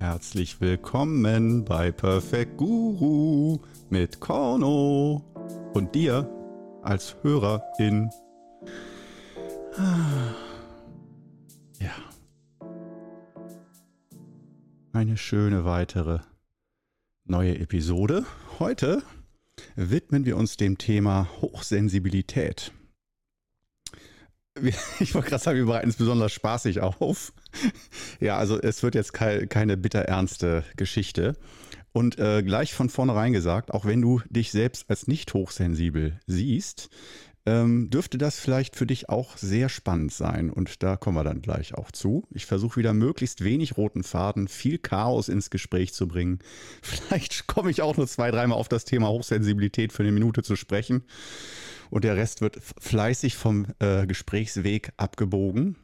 Herzlich willkommen bei Perfect Guru mit Korno und dir als Hörerin. Ja. Eine schöne weitere neue Episode. Heute widmen wir uns dem Thema Hochsensibilität. Ich wollte gerade sagen, wir bereiten es besonders spaßig auf. Ja, also es wird jetzt keine bitterernste Geschichte. Und äh, gleich von vornherein gesagt, auch wenn du dich selbst als nicht hochsensibel siehst, ähm, dürfte das vielleicht für dich auch sehr spannend sein. Und da kommen wir dann gleich auch zu. Ich versuche wieder möglichst wenig roten Faden, viel Chaos ins Gespräch zu bringen. Vielleicht komme ich auch nur zwei, dreimal auf das Thema Hochsensibilität für eine Minute zu sprechen. Und der Rest wird fleißig vom äh, Gesprächsweg abgebogen.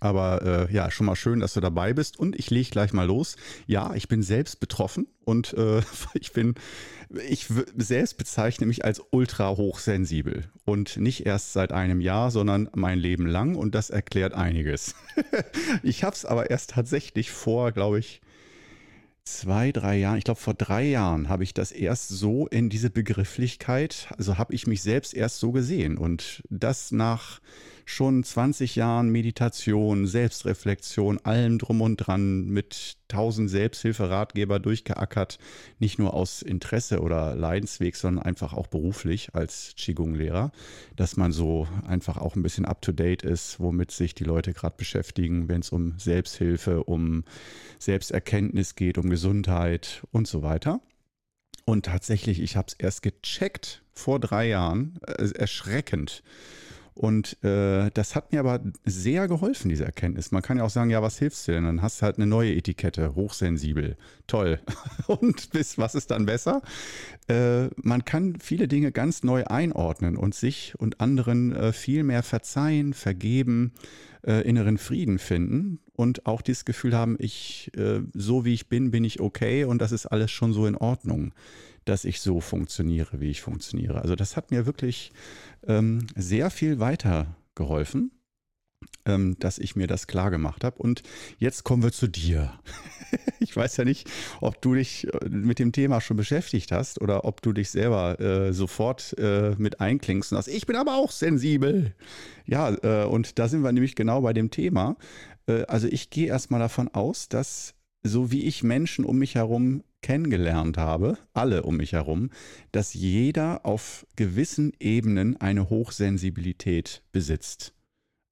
Aber äh, ja, schon mal schön, dass du dabei bist. Und ich lege gleich mal los. Ja, ich bin selbst betroffen und äh, ich bin, ich selbst bezeichne mich als ultra hochsensibel. Und nicht erst seit einem Jahr, sondern mein Leben lang. Und das erklärt einiges. ich habe es aber erst tatsächlich vor, glaube ich, zwei, drei Jahren, ich glaube vor drei Jahren habe ich das erst so in diese Begrifflichkeit, also habe ich mich selbst erst so gesehen. Und das nach schon 20 Jahren Meditation, Selbstreflexion, allem drum und dran, mit tausend Selbsthilferatgeber durchgeackert, nicht nur aus Interesse oder Leidensweg, sondern einfach auch beruflich als Qigong-Lehrer, dass man so einfach auch ein bisschen up-to-date ist, womit sich die Leute gerade beschäftigen, wenn es um Selbsthilfe, um Selbsterkenntnis geht, um Gesundheit und so weiter. Und tatsächlich, ich habe es erst gecheckt vor drei Jahren, äh, erschreckend und äh, das hat mir aber sehr geholfen, diese Erkenntnis. Man kann ja auch sagen, ja, was hilft dir denn? Dann hast du halt eine neue Etikette, hochsensibel. Toll. Und bis, was ist dann besser? Äh, man kann viele Dinge ganz neu einordnen und sich und anderen äh, viel mehr verzeihen, vergeben, äh, inneren Frieden finden und auch dieses Gefühl haben, ich, äh, so wie ich bin, bin ich okay und das ist alles schon so in Ordnung dass ich so funktioniere, wie ich funktioniere. Also das hat mir wirklich ähm, sehr viel weitergeholfen, ähm, dass ich mir das klar gemacht habe. Und jetzt kommen wir zu dir. ich weiß ja nicht, ob du dich äh, mit dem Thema schon beschäftigt hast oder ob du dich selber äh, sofort äh, mit einklingst und sagst, ich bin aber auch sensibel. Ja, äh, und da sind wir nämlich genau bei dem Thema. Äh, also ich gehe erstmal davon aus, dass so wie ich Menschen um mich herum kennengelernt habe, alle um mich herum, dass jeder auf gewissen Ebenen eine Hochsensibilität besitzt.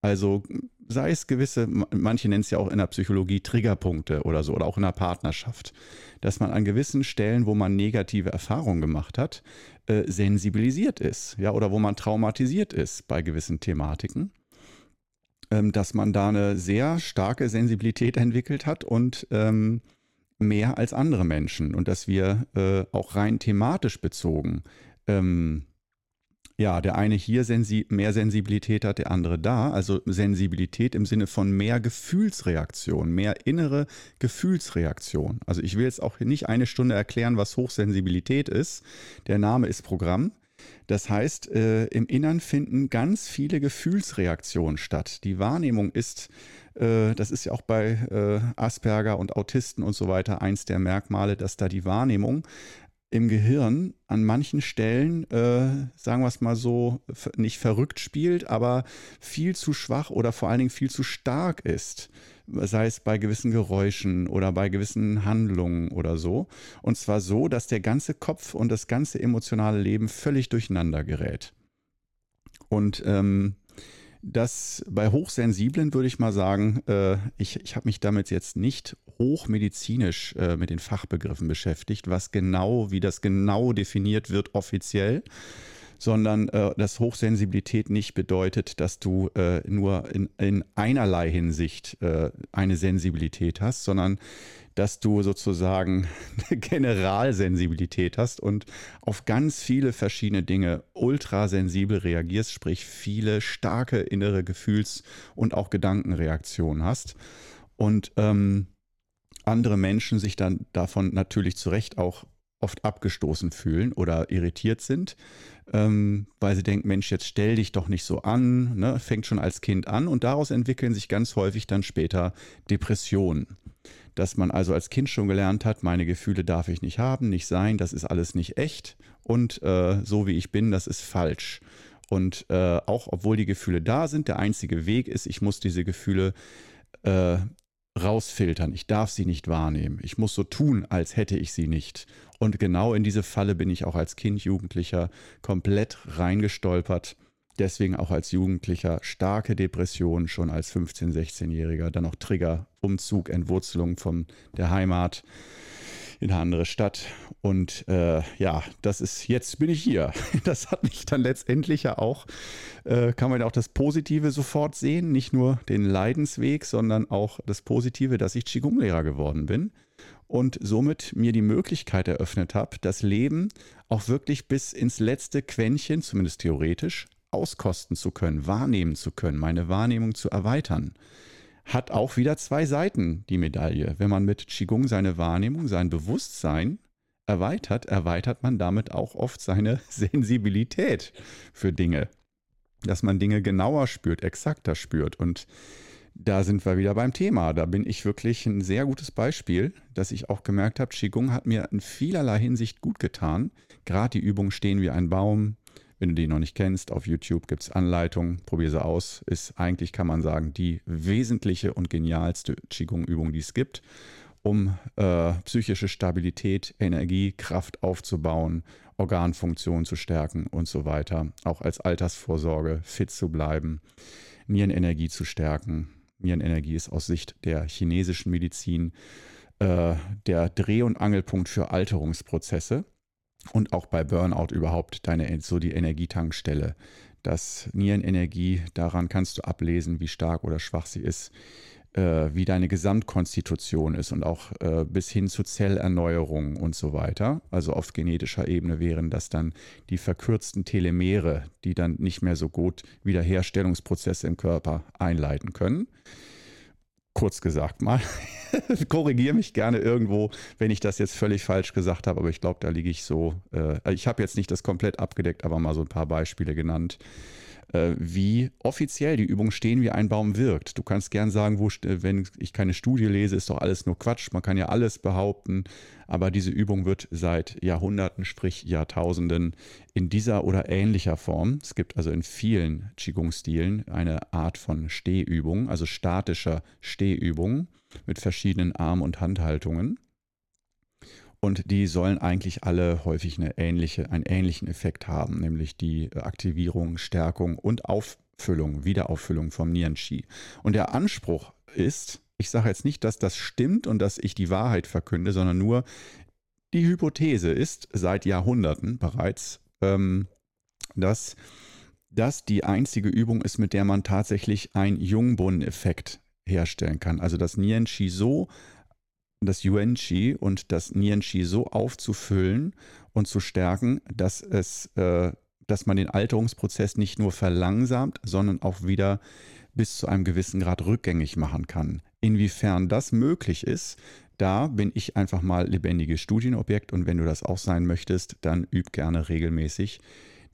Also sei es gewisse, manche nennen es ja auch in der Psychologie Triggerpunkte oder so, oder auch in der Partnerschaft, dass man an gewissen Stellen, wo man negative Erfahrungen gemacht hat, äh, sensibilisiert ist, ja, oder wo man traumatisiert ist bei gewissen Thematiken ähm, dass man da eine sehr starke Sensibilität entwickelt hat und ähm, mehr als andere Menschen und dass wir äh, auch rein thematisch bezogen, ähm, ja, der eine hier sensi mehr Sensibilität hat, der andere da. Also Sensibilität im Sinne von mehr Gefühlsreaktion, mehr innere Gefühlsreaktion. Also ich will jetzt auch nicht eine Stunde erklären, was Hochsensibilität ist. Der Name ist Programm. Das heißt, äh, im Innern finden ganz viele Gefühlsreaktionen statt. Die Wahrnehmung ist, äh, das ist ja auch bei äh, Asperger und Autisten und so weiter eins der Merkmale, dass da die Wahrnehmung im Gehirn an manchen Stellen, äh, sagen wir es mal so, nicht verrückt spielt, aber viel zu schwach oder vor allen Dingen viel zu stark ist sei es bei gewissen Geräuschen oder bei gewissen Handlungen oder so. Und zwar so, dass der ganze Kopf und das ganze emotionale Leben völlig durcheinander gerät. Und ähm, das bei Hochsensiblen würde ich mal sagen, äh, ich, ich habe mich damit jetzt nicht hochmedizinisch äh, mit den Fachbegriffen beschäftigt, was genau, wie das genau definiert wird offiziell sondern äh, dass Hochsensibilität nicht bedeutet, dass du äh, nur in, in einerlei Hinsicht äh, eine Sensibilität hast, sondern dass du sozusagen eine Generalsensibilität hast und auf ganz viele verschiedene Dinge ultrasensibel reagierst, sprich viele starke innere Gefühls- und auch Gedankenreaktionen hast. Und ähm, andere Menschen sich dann davon natürlich zu Recht auch oft abgestoßen fühlen oder irritiert sind, ähm, weil sie denken, Mensch, jetzt stell dich doch nicht so an, ne? fängt schon als Kind an und daraus entwickeln sich ganz häufig dann später Depressionen. dass man also als Kind schon gelernt hat, meine Gefühle darf ich nicht haben, nicht sein, das ist alles nicht echt und äh, so wie ich bin, das ist falsch. Und äh, auch obwohl die Gefühle da sind, der einzige Weg ist, ich muss diese Gefühle äh, rausfiltern. Ich darf sie nicht wahrnehmen. Ich muss so tun, als hätte ich sie nicht. Und genau in diese Falle bin ich auch als Kind, Jugendlicher komplett reingestolpert. Deswegen auch als Jugendlicher starke Depressionen schon als 15-, 16-Jähriger. Dann noch Trigger, Umzug, Entwurzelung von der Heimat in eine andere Stadt. Und äh, ja, das ist, jetzt bin ich hier. Das hat mich dann letztendlich ja auch, äh, kann man ja auch das Positive sofort sehen. Nicht nur den Leidensweg, sondern auch das Positive, dass ich Qigong-Lehrer geworden bin und somit mir die Möglichkeit eröffnet habe, das Leben auch wirklich bis ins letzte Quäntchen, zumindest theoretisch, auskosten zu können, wahrnehmen zu können, meine Wahrnehmung zu erweitern hat auch wieder zwei Seiten, die Medaille. Wenn man mit Qigong seine Wahrnehmung, sein Bewusstsein erweitert, erweitert man damit auch oft seine Sensibilität für Dinge. Dass man Dinge genauer spürt, exakter spürt. Und da sind wir wieder beim Thema. Da bin ich wirklich ein sehr gutes Beispiel, dass ich auch gemerkt habe, Qigong hat mir in vielerlei Hinsicht gut getan. Gerade die Übung Stehen wie ein Baum, wenn du die noch nicht kennst, auf YouTube gibt es Anleitungen, probier sie aus. Ist eigentlich, kann man sagen, die wesentliche und genialste Qigong-Übung, die es gibt, um äh, psychische Stabilität, Energie, Kraft aufzubauen, Organfunktion zu stärken und so weiter. Auch als Altersvorsorge fit zu bleiben, Nierenenergie zu stärken. Nierenenergie ist aus Sicht der chinesischen Medizin äh, der Dreh- und Angelpunkt für Alterungsprozesse und auch bei Burnout überhaupt deine so die Energietankstelle. Das Nierenenergie, daran kannst du ablesen, wie stark oder schwach sie ist, äh, wie deine Gesamtkonstitution ist und auch äh, bis hin zu Zellerneuerung und so weiter. Also auf genetischer Ebene wären das dann die verkürzten Telemere, die dann nicht mehr so gut Wiederherstellungsprozesse im Körper einleiten können kurz gesagt mal. Korrigiere mich gerne irgendwo, wenn ich das jetzt völlig falsch gesagt habe, aber ich glaube, da liege ich so. Äh, ich habe jetzt nicht das komplett abgedeckt, aber mal so ein paar Beispiele genannt. Äh, wie offiziell die Übung Stehen wie ein Baum wirkt. Du kannst gern sagen, wo, wenn ich keine Studie lese, ist doch alles nur Quatsch. Man kann ja alles behaupten, aber diese Übung wird seit Jahrhunderten, sprich Jahrtausenden in dieser oder ähnlicher Form, es gibt also in vielen Qigong-Stilen eine Art von Stehübung, also statischer Stehübung mit verschiedenen Arm- und Handhaltungen und die sollen eigentlich alle häufig eine ähnliche, einen ähnlichen Effekt haben, nämlich die Aktivierung, Stärkung und Auffüllung, Wiederauffüllung vom Nieren-Qi. Und der Anspruch ist, ich sage jetzt nicht, dass das stimmt und dass ich die Wahrheit verkünde, sondern nur die Hypothese ist seit Jahrhunderten bereits, ähm, dass das die einzige Übung ist, mit der man tatsächlich einen Jungbrunnen-Effekt herstellen kann. Also das Nieren-Qi so das Yuan-Chi und das Nian-Chi so aufzufüllen und zu stärken, dass es, äh, dass man den Alterungsprozess nicht nur verlangsamt, sondern auch wieder bis zu einem gewissen Grad rückgängig machen kann. Inwiefern das möglich ist, da bin ich einfach mal lebendiges Studienobjekt und wenn du das auch sein möchtest, dann üb gerne regelmäßig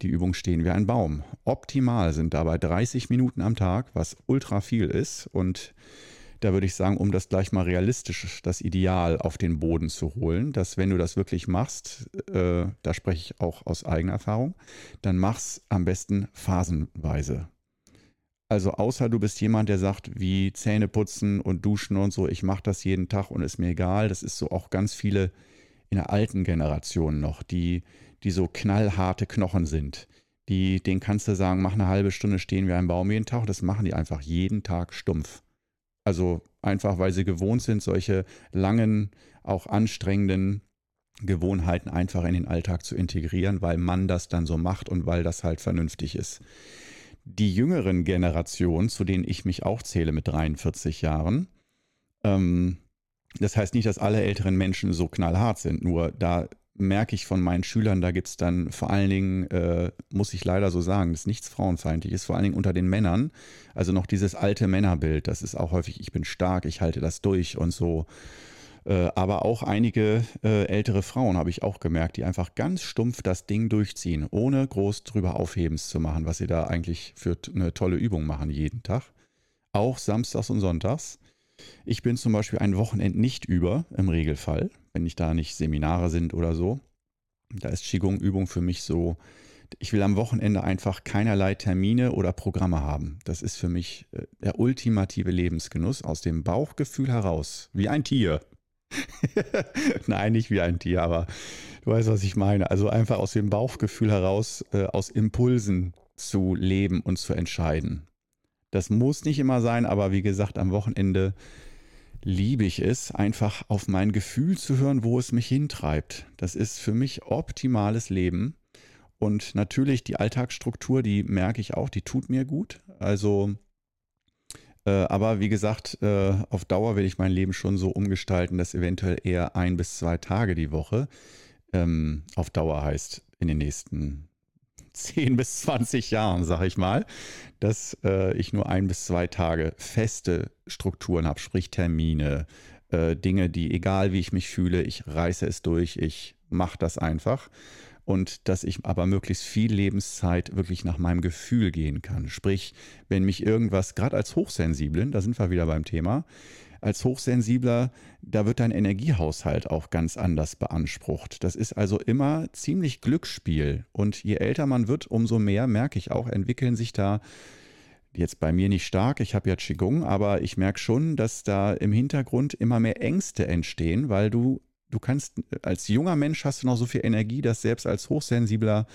die Übung stehen wie ein Baum. Optimal sind dabei 30 Minuten am Tag, was ultra viel ist und da würde ich sagen, um das gleich mal realistisch, das Ideal auf den Boden zu holen, dass wenn du das wirklich machst, äh, da spreche ich auch aus eigener Erfahrung, dann mach's am besten phasenweise. Also außer du bist jemand, der sagt, wie Zähne putzen und duschen und so, ich mache das jeden Tag und ist mir egal. Das ist so auch ganz viele in der alten Generation noch, die, die so knallharte Knochen sind. Die, denen kannst du sagen, mach eine halbe Stunde stehen wie ein Baum jeden Tag. Das machen die einfach jeden Tag stumpf. Also einfach, weil sie gewohnt sind, solche langen, auch anstrengenden Gewohnheiten einfach in den Alltag zu integrieren, weil man das dann so macht und weil das halt vernünftig ist. Die jüngeren Generationen, zu denen ich mich auch zähle mit 43 Jahren, ähm, das heißt nicht, dass alle älteren Menschen so knallhart sind, nur da merke ich von meinen Schülern, da gibt es dann vor allen Dingen, äh, muss ich leider so sagen, das ist nichts frauenfeindliches, vor allen Dingen unter den Männern. Also noch dieses alte Männerbild, das ist auch häufig, ich bin stark, ich halte das durch und so. Äh, aber auch einige äh, ältere Frauen habe ich auch gemerkt, die einfach ganz stumpf das Ding durchziehen, ohne groß drüber Aufhebens zu machen, was sie da eigentlich für eine tolle Übung machen jeden Tag. Auch samstags und sonntags. Ich bin zum Beispiel ein Wochenend nicht über im Regelfall, wenn ich da nicht Seminare sind oder so. Da ist Qigong-Übung für mich so, ich will am Wochenende einfach keinerlei Termine oder Programme haben. Das ist für mich äh, der ultimative Lebensgenuss aus dem Bauchgefühl heraus, wie ein Tier. Nein, nicht wie ein Tier, aber du weißt, was ich meine. Also einfach aus dem Bauchgefühl heraus, äh, aus Impulsen zu leben und zu entscheiden. Das muss nicht immer sein, aber wie gesagt, am Wochenende liebe ich es, einfach auf mein Gefühl zu hören, wo es mich hintreibt. Das ist für mich optimales Leben. Und natürlich die Alltagsstruktur, die merke ich auch, die tut mir gut. Also, äh, aber wie gesagt, äh, auf Dauer will ich mein Leben schon so umgestalten, dass eventuell eher ein bis zwei Tage die Woche ähm, auf Dauer heißt in den nächsten 10 bis 20 Jahren, sag ich mal, dass äh, ich nur ein bis zwei Tage feste Strukturen habe, sprich Termine, äh, Dinge, die, egal wie ich mich fühle, ich reiße es durch, ich mache das einfach. Und dass ich aber möglichst viel Lebenszeit wirklich nach meinem Gefühl gehen kann. Sprich, wenn mich irgendwas, gerade als Hochsensiblen, da sind wir wieder beim Thema, als Hochsensibler, da wird dein Energiehaushalt auch ganz anders beansprucht. Das ist also immer ziemlich Glücksspiel. Und je älter man wird, umso mehr, merke ich auch, entwickeln sich da jetzt bei mir nicht stark, ich habe ja Qigong, aber ich merke schon, dass da im Hintergrund immer mehr Ängste entstehen, weil du, du kannst, als junger Mensch hast du noch so viel Energie, dass selbst als Hochsensibler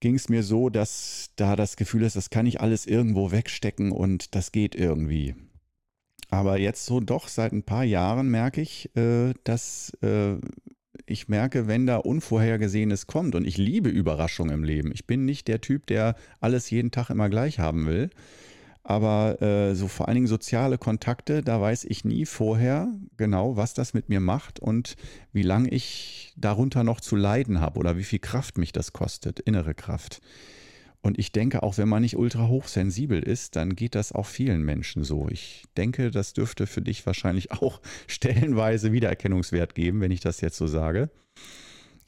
ging es mir so, dass da das Gefühl ist, das kann ich alles irgendwo wegstecken und das geht irgendwie. Aber jetzt so doch seit ein paar Jahren merke ich, äh, dass äh, ich merke, wenn da Unvorhergesehenes kommt und ich liebe Überraschungen im Leben. Ich bin nicht der Typ, der alles jeden Tag immer gleich haben will. Aber äh, so vor allen Dingen soziale Kontakte, da weiß ich nie vorher genau, was das mit mir macht und wie lange ich darunter noch zu leiden habe oder wie viel Kraft mich das kostet, innere Kraft. Und ich denke, auch wenn man nicht ultra hochsensibel ist, dann geht das auch vielen Menschen so. Ich denke, das dürfte für dich wahrscheinlich auch stellenweise Wiedererkennungswert geben, wenn ich das jetzt so sage.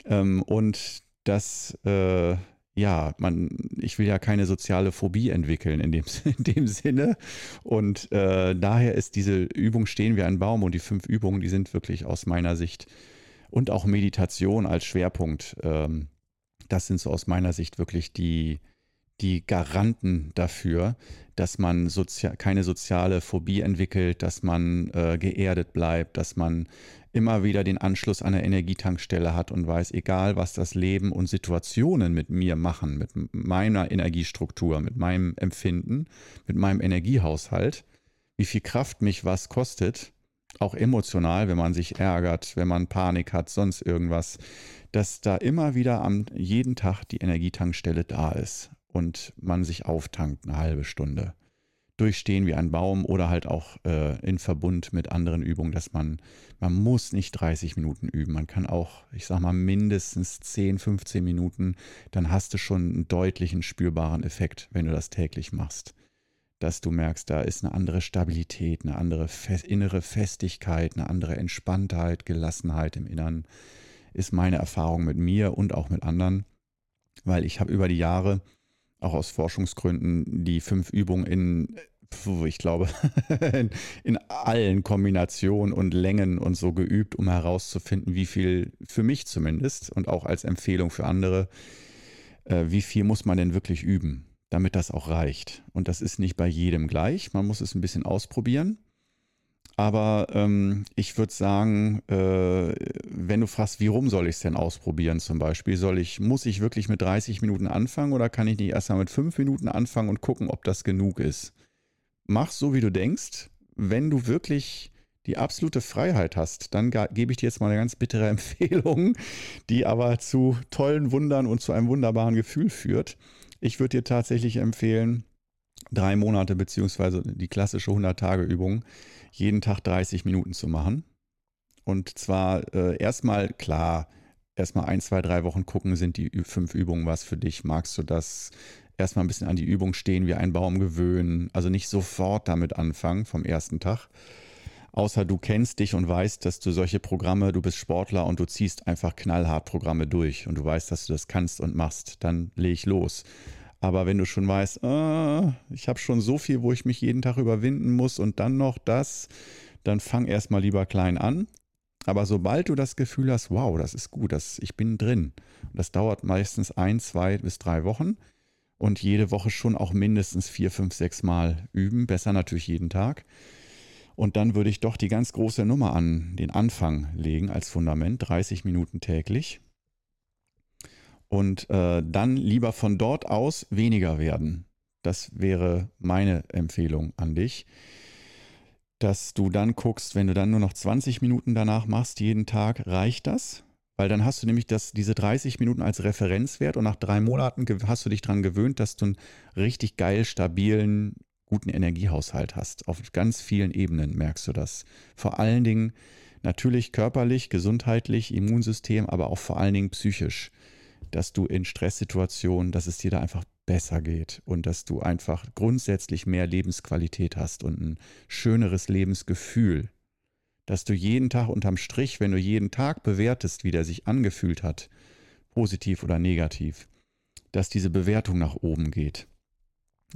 Ähm, und das, äh, ja, man, ich will ja keine soziale Phobie entwickeln in dem, in dem Sinne. Und äh, daher ist diese Übung Stehen wie ein Baum und die fünf Übungen, die sind wirklich aus meiner Sicht und auch Meditation als Schwerpunkt. Ähm, das sind so aus meiner Sicht wirklich die, die Garanten dafür, dass man sozia keine soziale Phobie entwickelt, dass man äh, geerdet bleibt, dass man immer wieder den Anschluss an eine Energietankstelle hat und weiß, egal was das Leben und Situationen mit mir machen, mit meiner Energiestruktur, mit meinem Empfinden, mit meinem Energiehaushalt, wie viel Kraft mich was kostet, auch emotional, wenn man sich ärgert, wenn man Panik hat, sonst irgendwas, dass da immer wieder am jeden Tag die Energietankstelle da ist und man sich auftankt eine halbe Stunde. Durchstehen wie ein Baum oder halt auch äh, in Verbund mit anderen Übungen, dass man, man muss nicht 30 Minuten üben. Man kann auch, ich sag mal, mindestens 10, 15 Minuten, dann hast du schon einen deutlichen spürbaren Effekt, wenn du das täglich machst. Dass du merkst, da ist eine andere Stabilität, eine andere Fe innere Festigkeit, eine andere Entspanntheit, Gelassenheit im Innern, ist meine Erfahrung mit mir und auch mit anderen, weil ich habe über die Jahre auch aus Forschungsgründen die fünf Übungen in, ich glaube, in allen Kombinationen und Längen und so geübt, um herauszufinden, wie viel, für mich zumindest und auch als Empfehlung für andere, äh, wie viel muss man denn wirklich üben, damit das auch reicht. Und das ist nicht bei jedem gleich, man muss es ein bisschen ausprobieren. Aber ähm, ich würde sagen, äh, wenn du fragst, wie rum soll ich es denn ausprobieren zum Beispiel, soll ich, muss ich wirklich mit 30 Minuten anfangen oder kann ich nicht erst mal mit 5 Minuten anfangen und gucken, ob das genug ist? Mach so, wie du denkst. Wenn du wirklich die absolute Freiheit hast, dann gebe ich dir jetzt mal eine ganz bittere Empfehlung, die aber zu tollen Wundern und zu einem wunderbaren Gefühl führt. Ich würde dir tatsächlich empfehlen, drei Monate beziehungsweise die klassische 100-Tage-Übung jeden Tag 30 Minuten zu machen. Und zwar äh, erstmal klar, erstmal ein, zwei, drei Wochen gucken, sind die fünf Übungen was für dich? Magst du das? Erstmal ein bisschen an die Übung stehen, wie ein Baum gewöhnen. Also nicht sofort damit anfangen vom ersten Tag. Außer du kennst dich und weißt, dass du solche Programme, du bist Sportler und du ziehst einfach knallhart Programme durch und du weißt, dass du das kannst und machst, dann leg ich los. Aber wenn du schon weißt, äh, ich habe schon so viel, wo ich mich jeden Tag überwinden muss und dann noch das, dann fang erstmal lieber klein an. Aber sobald du das Gefühl hast, wow, das ist gut, das, ich bin drin, das dauert meistens ein, zwei bis drei Wochen und jede Woche schon auch mindestens vier, fünf, sechs Mal üben, besser natürlich jeden Tag. Und dann würde ich doch die ganz große Nummer an den Anfang legen als Fundament, 30 Minuten täglich. Und äh, dann lieber von dort aus weniger werden. Das wäre meine Empfehlung an dich dass du dann guckst, wenn du dann nur noch 20 Minuten danach machst, jeden Tag, reicht das? Weil dann hast du nämlich das, diese 30 Minuten als Referenzwert und nach drei Monaten hast du dich daran gewöhnt, dass du einen richtig geil, stabilen, guten Energiehaushalt hast. Auf ganz vielen Ebenen merkst du das. Vor allen Dingen natürlich körperlich, gesundheitlich, Immunsystem, aber auch vor allen Dingen psychisch. Dass du in Stresssituationen, dass es dir da einfach besser geht und dass du einfach grundsätzlich mehr Lebensqualität hast und ein schöneres Lebensgefühl. Dass du jeden Tag unterm Strich, wenn du jeden Tag bewertest, wie der sich angefühlt hat, positiv oder negativ, dass diese Bewertung nach oben geht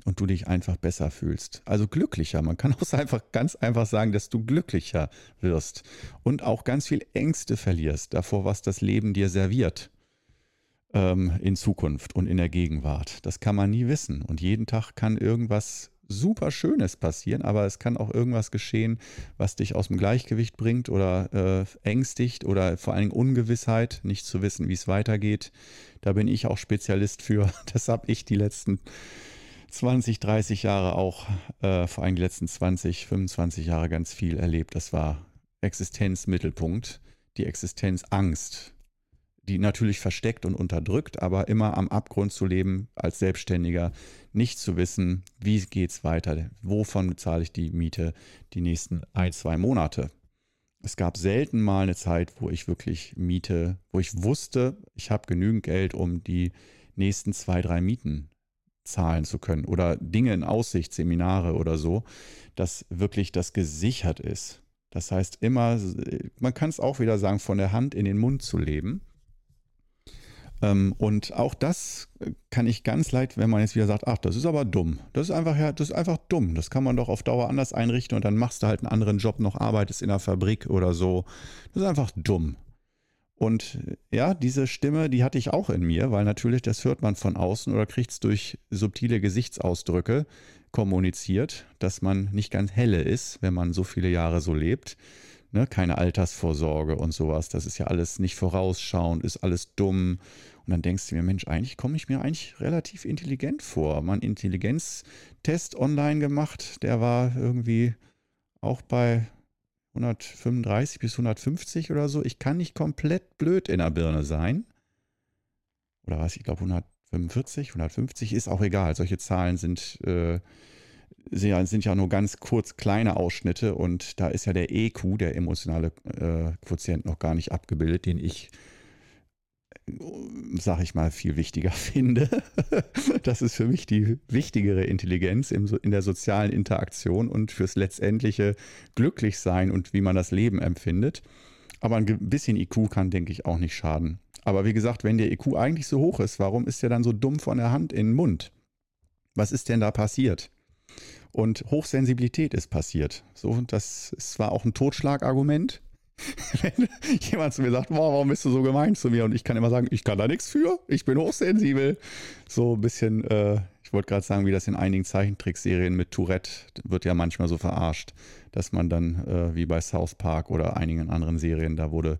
und du dich einfach besser fühlst. Also glücklicher. Man kann auch einfach ganz einfach sagen, dass du glücklicher wirst und auch ganz viel Ängste verlierst davor, was das Leben dir serviert ähm, in Zukunft und in der Gegenwart. Das kann man nie wissen. Und jeden Tag kann irgendwas super Schönes passieren, aber es kann auch irgendwas geschehen, was dich aus dem Gleichgewicht bringt oder äh, ängstigt oder vor allen Dingen Ungewissheit, nicht zu wissen, wie es weitergeht. Da bin ich auch Spezialist für. Das habe ich die letzten 20, 30 Jahre auch, äh, vor allem die letzten 20, 25 Jahre ganz viel erlebt. Das war Existenzmittelpunkt, die Existenzangst die natürlich versteckt und unterdrückt, aber immer am Abgrund zu leben als Selbstständiger, nicht zu wissen, wie geht es weiter, wovon bezahle ich die Miete die nächsten ein, zwei Monate. Es gab selten mal eine Zeit, wo ich wirklich Miete, wo ich wusste, ich habe genügend Geld, um die nächsten zwei, drei Mieten zahlen zu können oder Dinge in Aussicht, Seminare oder so, dass wirklich das gesichert ist. Das heißt immer, man kann es auch wieder sagen, von der Hand in den Mund zu leben und auch das kann ich ganz leid, wenn man jetzt wieder sagt, ach, das ist aber dumm. Das ist einfach, ja, das ist einfach dumm. Das kann man doch auf Dauer anders einrichten und dann machst du halt einen anderen Job noch, arbeitest in der Fabrik oder so. Das ist einfach dumm. Und ja, diese Stimme, die hatte ich auch in mir, weil natürlich das hört man von außen oder kriegt es durch subtile Gesichtsausdrücke kommuniziert, dass man nicht ganz helle ist, wenn man so viele Jahre so lebt. Ne, keine Altersvorsorge und sowas. Das ist ja alles nicht vorausschauend, ist alles dumm. Und dann denkst du mir, Mensch, eigentlich komme ich mir eigentlich relativ intelligent vor. Mal einen Intelligenztest online gemacht, der war irgendwie auch bei 135 bis 150 oder so. Ich kann nicht komplett blöd in der Birne sein. Oder was, ich glaube 145, 150 ist auch egal. Solche Zahlen sind äh, sind ja nur ganz kurz kleine Ausschnitte und da ist ja der EQ, der emotionale äh, Quotient, noch gar nicht abgebildet, den ich, äh, sag ich mal, viel wichtiger finde. das ist für mich die wichtigere Intelligenz im, in der sozialen Interaktion und fürs letztendliche Glücklichsein und wie man das Leben empfindet. Aber ein bisschen IQ kann, denke ich, auch nicht schaden. Aber wie gesagt, wenn der IQ eigentlich so hoch ist, warum ist der dann so dumm von der Hand in den Mund? Was ist denn da passiert? Und Hochsensibilität ist passiert. So, das ist zwar auch ein Totschlagargument. Wenn jemand zu mir sagt, wow, warum bist du so gemein zu mir? Und ich kann immer sagen, ich kann da nichts für, ich bin hochsensibel. So ein bisschen, äh, ich wollte gerade sagen, wie das in einigen Zeichentrickserien mit Tourette wird ja manchmal so verarscht, dass man dann, äh, wie bei South Park oder einigen anderen Serien, da wurde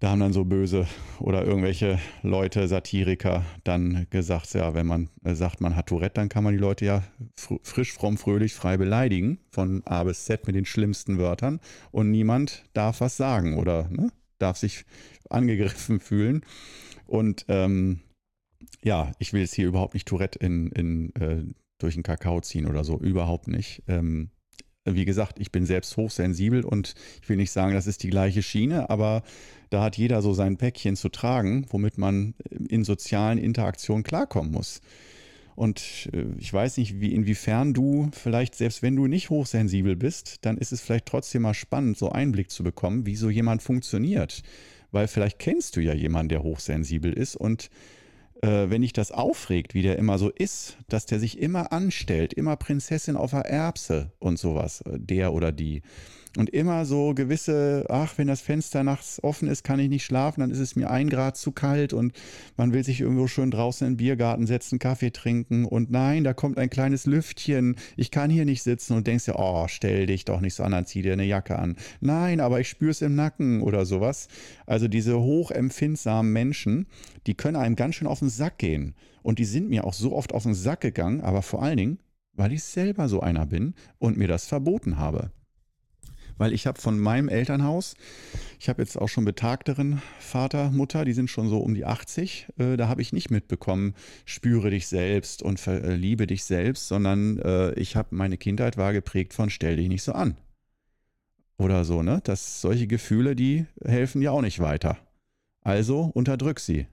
da haben dann so böse oder irgendwelche Leute, Satiriker, dann gesagt, ja, wenn man äh, sagt, man hat Tourette, dann kann man die Leute ja frisch, fromm, fröhlich, frei beleidigen, von A bis Z mit den schlimmsten Wörtern und niemand darf was sagen oder ne, darf sich angegriffen fühlen. Und ähm, ja, ich will jetzt hier überhaupt nicht Tourette in, in, äh, durch den Kakao ziehen oder so, überhaupt nicht. Ähm, wie gesagt, ich bin selbst hochsensibel und ich will nicht sagen, das ist die gleiche Schiene, aber da hat jeder so sein Päckchen zu tragen, womit man in sozialen Interaktionen klarkommen muss. Und äh, ich weiß nicht, wie, inwiefern du vielleicht, selbst wenn du nicht hochsensibel bist, dann ist es vielleicht trotzdem mal spannend, so Einblick zu bekommen, wie so jemand funktioniert. Weil vielleicht kennst du ja jemanden, der hochsensibel ist und äh, wenn dich das aufregt, wie der immer so ist, dass der sich immer anstellt, immer Prinzessin auf der Erbse und sowas, äh, der oder die. Und immer so gewisse, ach, wenn das Fenster nachts offen ist, kann ich nicht schlafen, dann ist es mir ein Grad zu kalt und man will sich irgendwo schön draußen in den Biergarten setzen, Kaffee trinken und nein, da kommt ein kleines Lüftchen, ich kann hier nicht sitzen und denkst dir, oh, stell dich doch nicht so an, dann zieh dir eine Jacke an. Nein, aber ich spür's im Nacken oder sowas. Also diese hochempfindsamen Menschen, die können einem ganz schön auf den Sack gehen. Und die sind mir auch so oft auf den Sack gegangen, aber vor allen Dingen, weil ich selber so einer bin und mir das verboten habe weil ich habe von meinem Elternhaus, ich habe jetzt auch schon betagteren Vater, Mutter, die sind schon so um die 80, äh, da habe ich nicht mitbekommen, spüre dich selbst und äh, liebe dich selbst, sondern äh, ich habe, meine Kindheit war geprägt von stell dich nicht so an. Oder so, ne? Das, solche Gefühle, die helfen ja auch nicht weiter. Also unterdrück sie.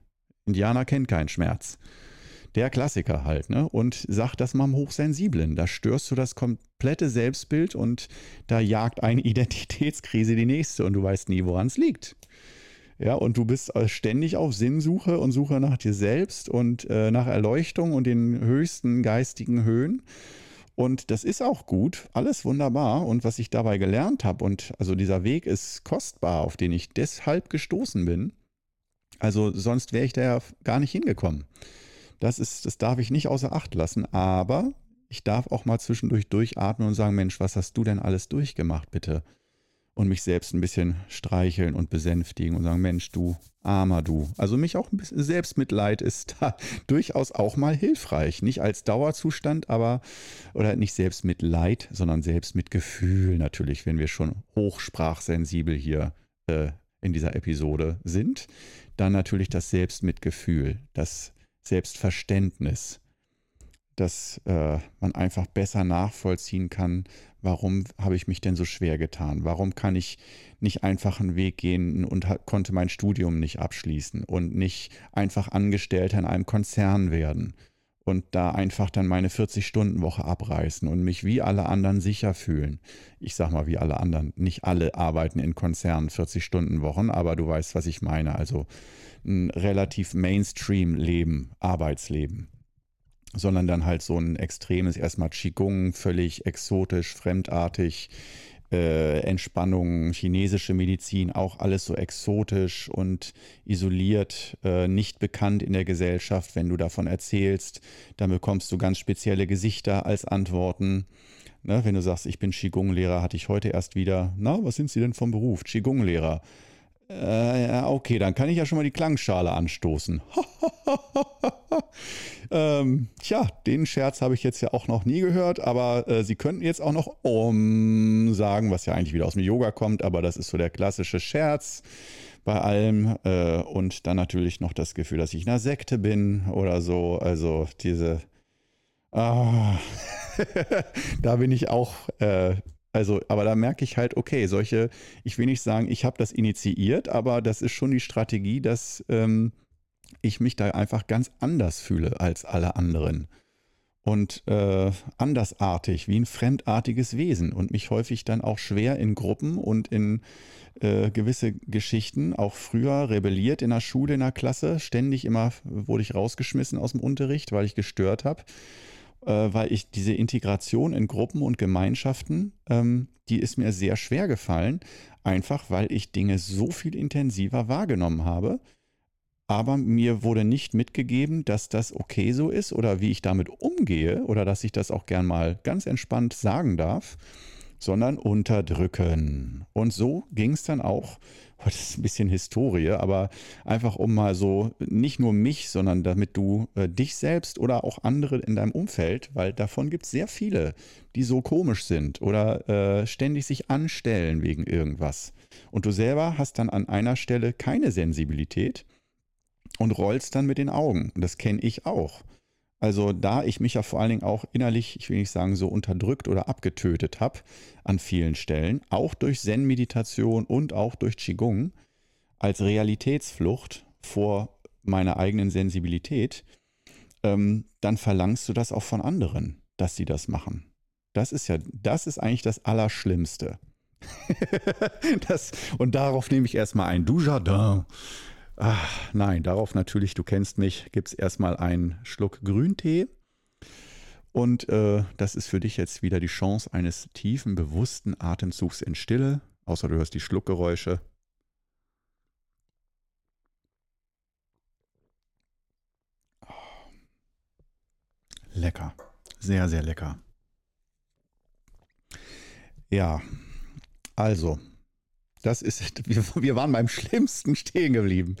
Indianer kennt keinen Schmerz der Klassiker halt, ne? Und sagt das mal am Hochsensiblen. Da störst du das komplette Selbstbild und da jagt eine Identitätskrise die nächste und du weißt nie, woran es liegt. Ja, und du bist äh, ständig auf Sinnsuche und Suche nach dir selbst und äh, nach Erleuchtung und den höchsten geistigen Höhen. Und das ist auch gut, alles wunderbar. Und was ich dabei gelernt habe, und also dieser Weg ist kostbar, auf den ich deshalb gestoßen bin. Also sonst wäre ich da ja gar nicht hingekommen. Das ist, das darf ich nicht außer Acht lassen, aber ich darf auch mal zwischendurch durchatmen und sagen, Mensch, was hast du denn alles durchgemacht, bitte? Und mich selbst ein bisschen streicheln und besänftigen und sagen, Mensch, du armer du. Also mich auch ein bisschen Selbstmitleid ist da durchaus auch mal hilfreich. Nicht als Dauerzustand, aber, oder nicht Selbstmitleid, sondern Selbstmitgefühl natürlich, wenn wir schon hochsprachsensibel hier äh, in dieser Episode sind. Dann natürlich das Selbstmitgefühl, das Selbstverständnis, dass äh, man einfach besser nachvollziehen kann, warum habe ich mich denn so schwer getan? Warum kann ich nicht einfach einen Weg gehen und konnte mein Studium nicht abschließen und nicht einfach Angestellter in einem Konzern werden und da einfach dann meine 40-Stunden-Woche abreißen und mich wie alle anderen sicher fühlen. Ich sag mal wie alle anderen. Nicht alle arbeiten in Konzernen 40-Stunden-Wochen, aber du weißt, was ich meine. Also ein relativ Mainstream-Leben, Arbeitsleben, sondern dann halt so ein extremes, erstmal Qigong, völlig exotisch, fremdartig, äh, Entspannung, chinesische Medizin, auch alles so exotisch und isoliert, äh, nicht bekannt in der Gesellschaft. Wenn du davon erzählst, dann bekommst du ganz spezielle Gesichter als Antworten. Ne, wenn du sagst, ich bin Qigong-Lehrer, hatte ich heute erst wieder, na, was sind Sie denn vom Beruf? Qigong-Lehrer. Äh, okay, dann kann ich ja schon mal die Klangschale anstoßen. ähm, tja, den Scherz habe ich jetzt ja auch noch nie gehört, aber äh, Sie könnten jetzt auch noch Om sagen, was ja eigentlich wieder aus dem Yoga kommt, aber das ist so der klassische Scherz bei allem. Äh, und dann natürlich noch das Gefühl, dass ich in einer Sekte bin oder so. Also diese. Ah, da bin ich auch äh, also, aber da merke ich halt, okay, solche, ich will nicht sagen, ich habe das initiiert, aber das ist schon die Strategie, dass ähm, ich mich da einfach ganz anders fühle als alle anderen. Und äh, andersartig, wie ein fremdartiges Wesen und mich häufig dann auch schwer in Gruppen und in äh, gewisse Geschichten, auch früher rebelliert in der Schule, in der Klasse, ständig immer wurde ich rausgeschmissen aus dem Unterricht, weil ich gestört habe weil ich diese Integration in Gruppen und Gemeinschaften, ähm, die ist mir sehr schwer gefallen, einfach weil ich Dinge so viel intensiver wahrgenommen habe. Aber mir wurde nicht mitgegeben, dass das okay so ist oder wie ich damit umgehe oder dass ich das auch gern mal ganz entspannt sagen darf, sondern unterdrücken. Und so ging es dann auch das ist ein bisschen Historie, aber einfach um mal so nicht nur mich, sondern damit du äh, dich selbst oder auch andere in deinem Umfeld, weil davon gibt es sehr viele, die so komisch sind oder äh, ständig sich anstellen wegen irgendwas. Und du selber hast dann an einer Stelle keine Sensibilität und rollst dann mit den Augen. Und das kenne ich auch. Also da ich mich ja vor allen Dingen auch innerlich, ich will nicht sagen so unterdrückt oder abgetötet habe an vielen Stellen, auch durch Zen-Meditation und auch durch Qigong als Realitätsflucht vor meiner eigenen Sensibilität, ähm, dann verlangst du das auch von anderen, dass sie das machen. Das ist ja, das ist eigentlich das Allerschlimmste. das, und darauf nehme ich erstmal ein Dujardin Ach, nein, darauf natürlich, du kennst mich, gibt es erstmal einen Schluck Grüntee. Und äh, das ist für dich jetzt wieder die Chance eines tiefen, bewussten Atemzugs in Stille, außer du hörst die Schluckgeräusche. Lecker, sehr, sehr lecker. Ja, also das ist, wir, wir waren beim Schlimmsten stehen geblieben.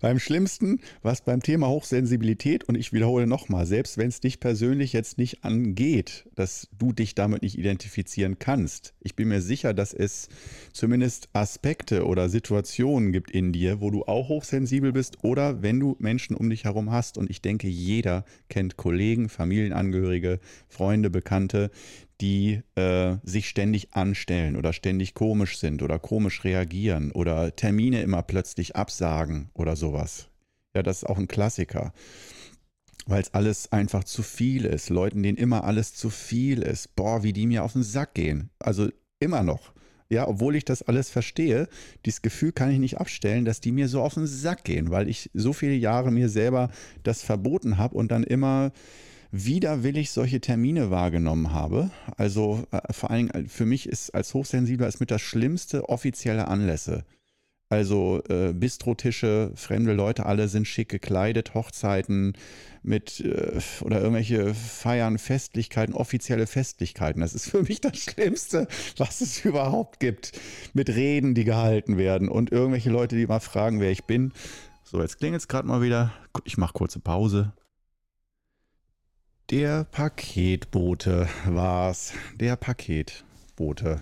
Beim Schlimmsten, was beim Thema Hochsensibilität, und ich wiederhole nochmal, selbst wenn es dich persönlich jetzt nicht angeht, dass du dich damit nicht identifizieren kannst, ich bin mir sicher, dass es zumindest Aspekte oder Situationen gibt in dir, wo du auch hochsensibel bist oder wenn du Menschen um dich herum hast. Und ich denke, jeder kennt Kollegen, Familienangehörige, Freunde, Bekannte, die äh, sich ständig anstellen oder ständig komisch sind oder komisch reagieren oder Termine immer plötzlich absagen oder sowas. Ja, das ist auch ein Klassiker. Weil es alles einfach zu viel ist. Leuten, denen immer alles zu viel ist. Boah, wie die mir auf den Sack gehen. Also immer noch. Ja, obwohl ich das alles verstehe, dieses Gefühl kann ich nicht abstellen, dass die mir so auf den Sack gehen, weil ich so viele Jahre mir selber das verboten habe und dann immer widerwillig solche Termine wahrgenommen habe. Also äh, vor allen Dingen äh, für mich ist als Hochsensibler ist mit das schlimmste offizielle Anlässe. Also äh, Bistrotische, fremde Leute, alle sind schick gekleidet, Hochzeiten mit äh, oder irgendwelche Feiern, Festlichkeiten, offizielle Festlichkeiten. Das ist für mich das Schlimmste, was es überhaupt gibt. Mit Reden, die gehalten werden und irgendwelche Leute, die mal fragen, wer ich bin. So, jetzt klingelt es gerade mal wieder. Ich mache kurze Pause. Der Paketbote war's. Der Paketbote.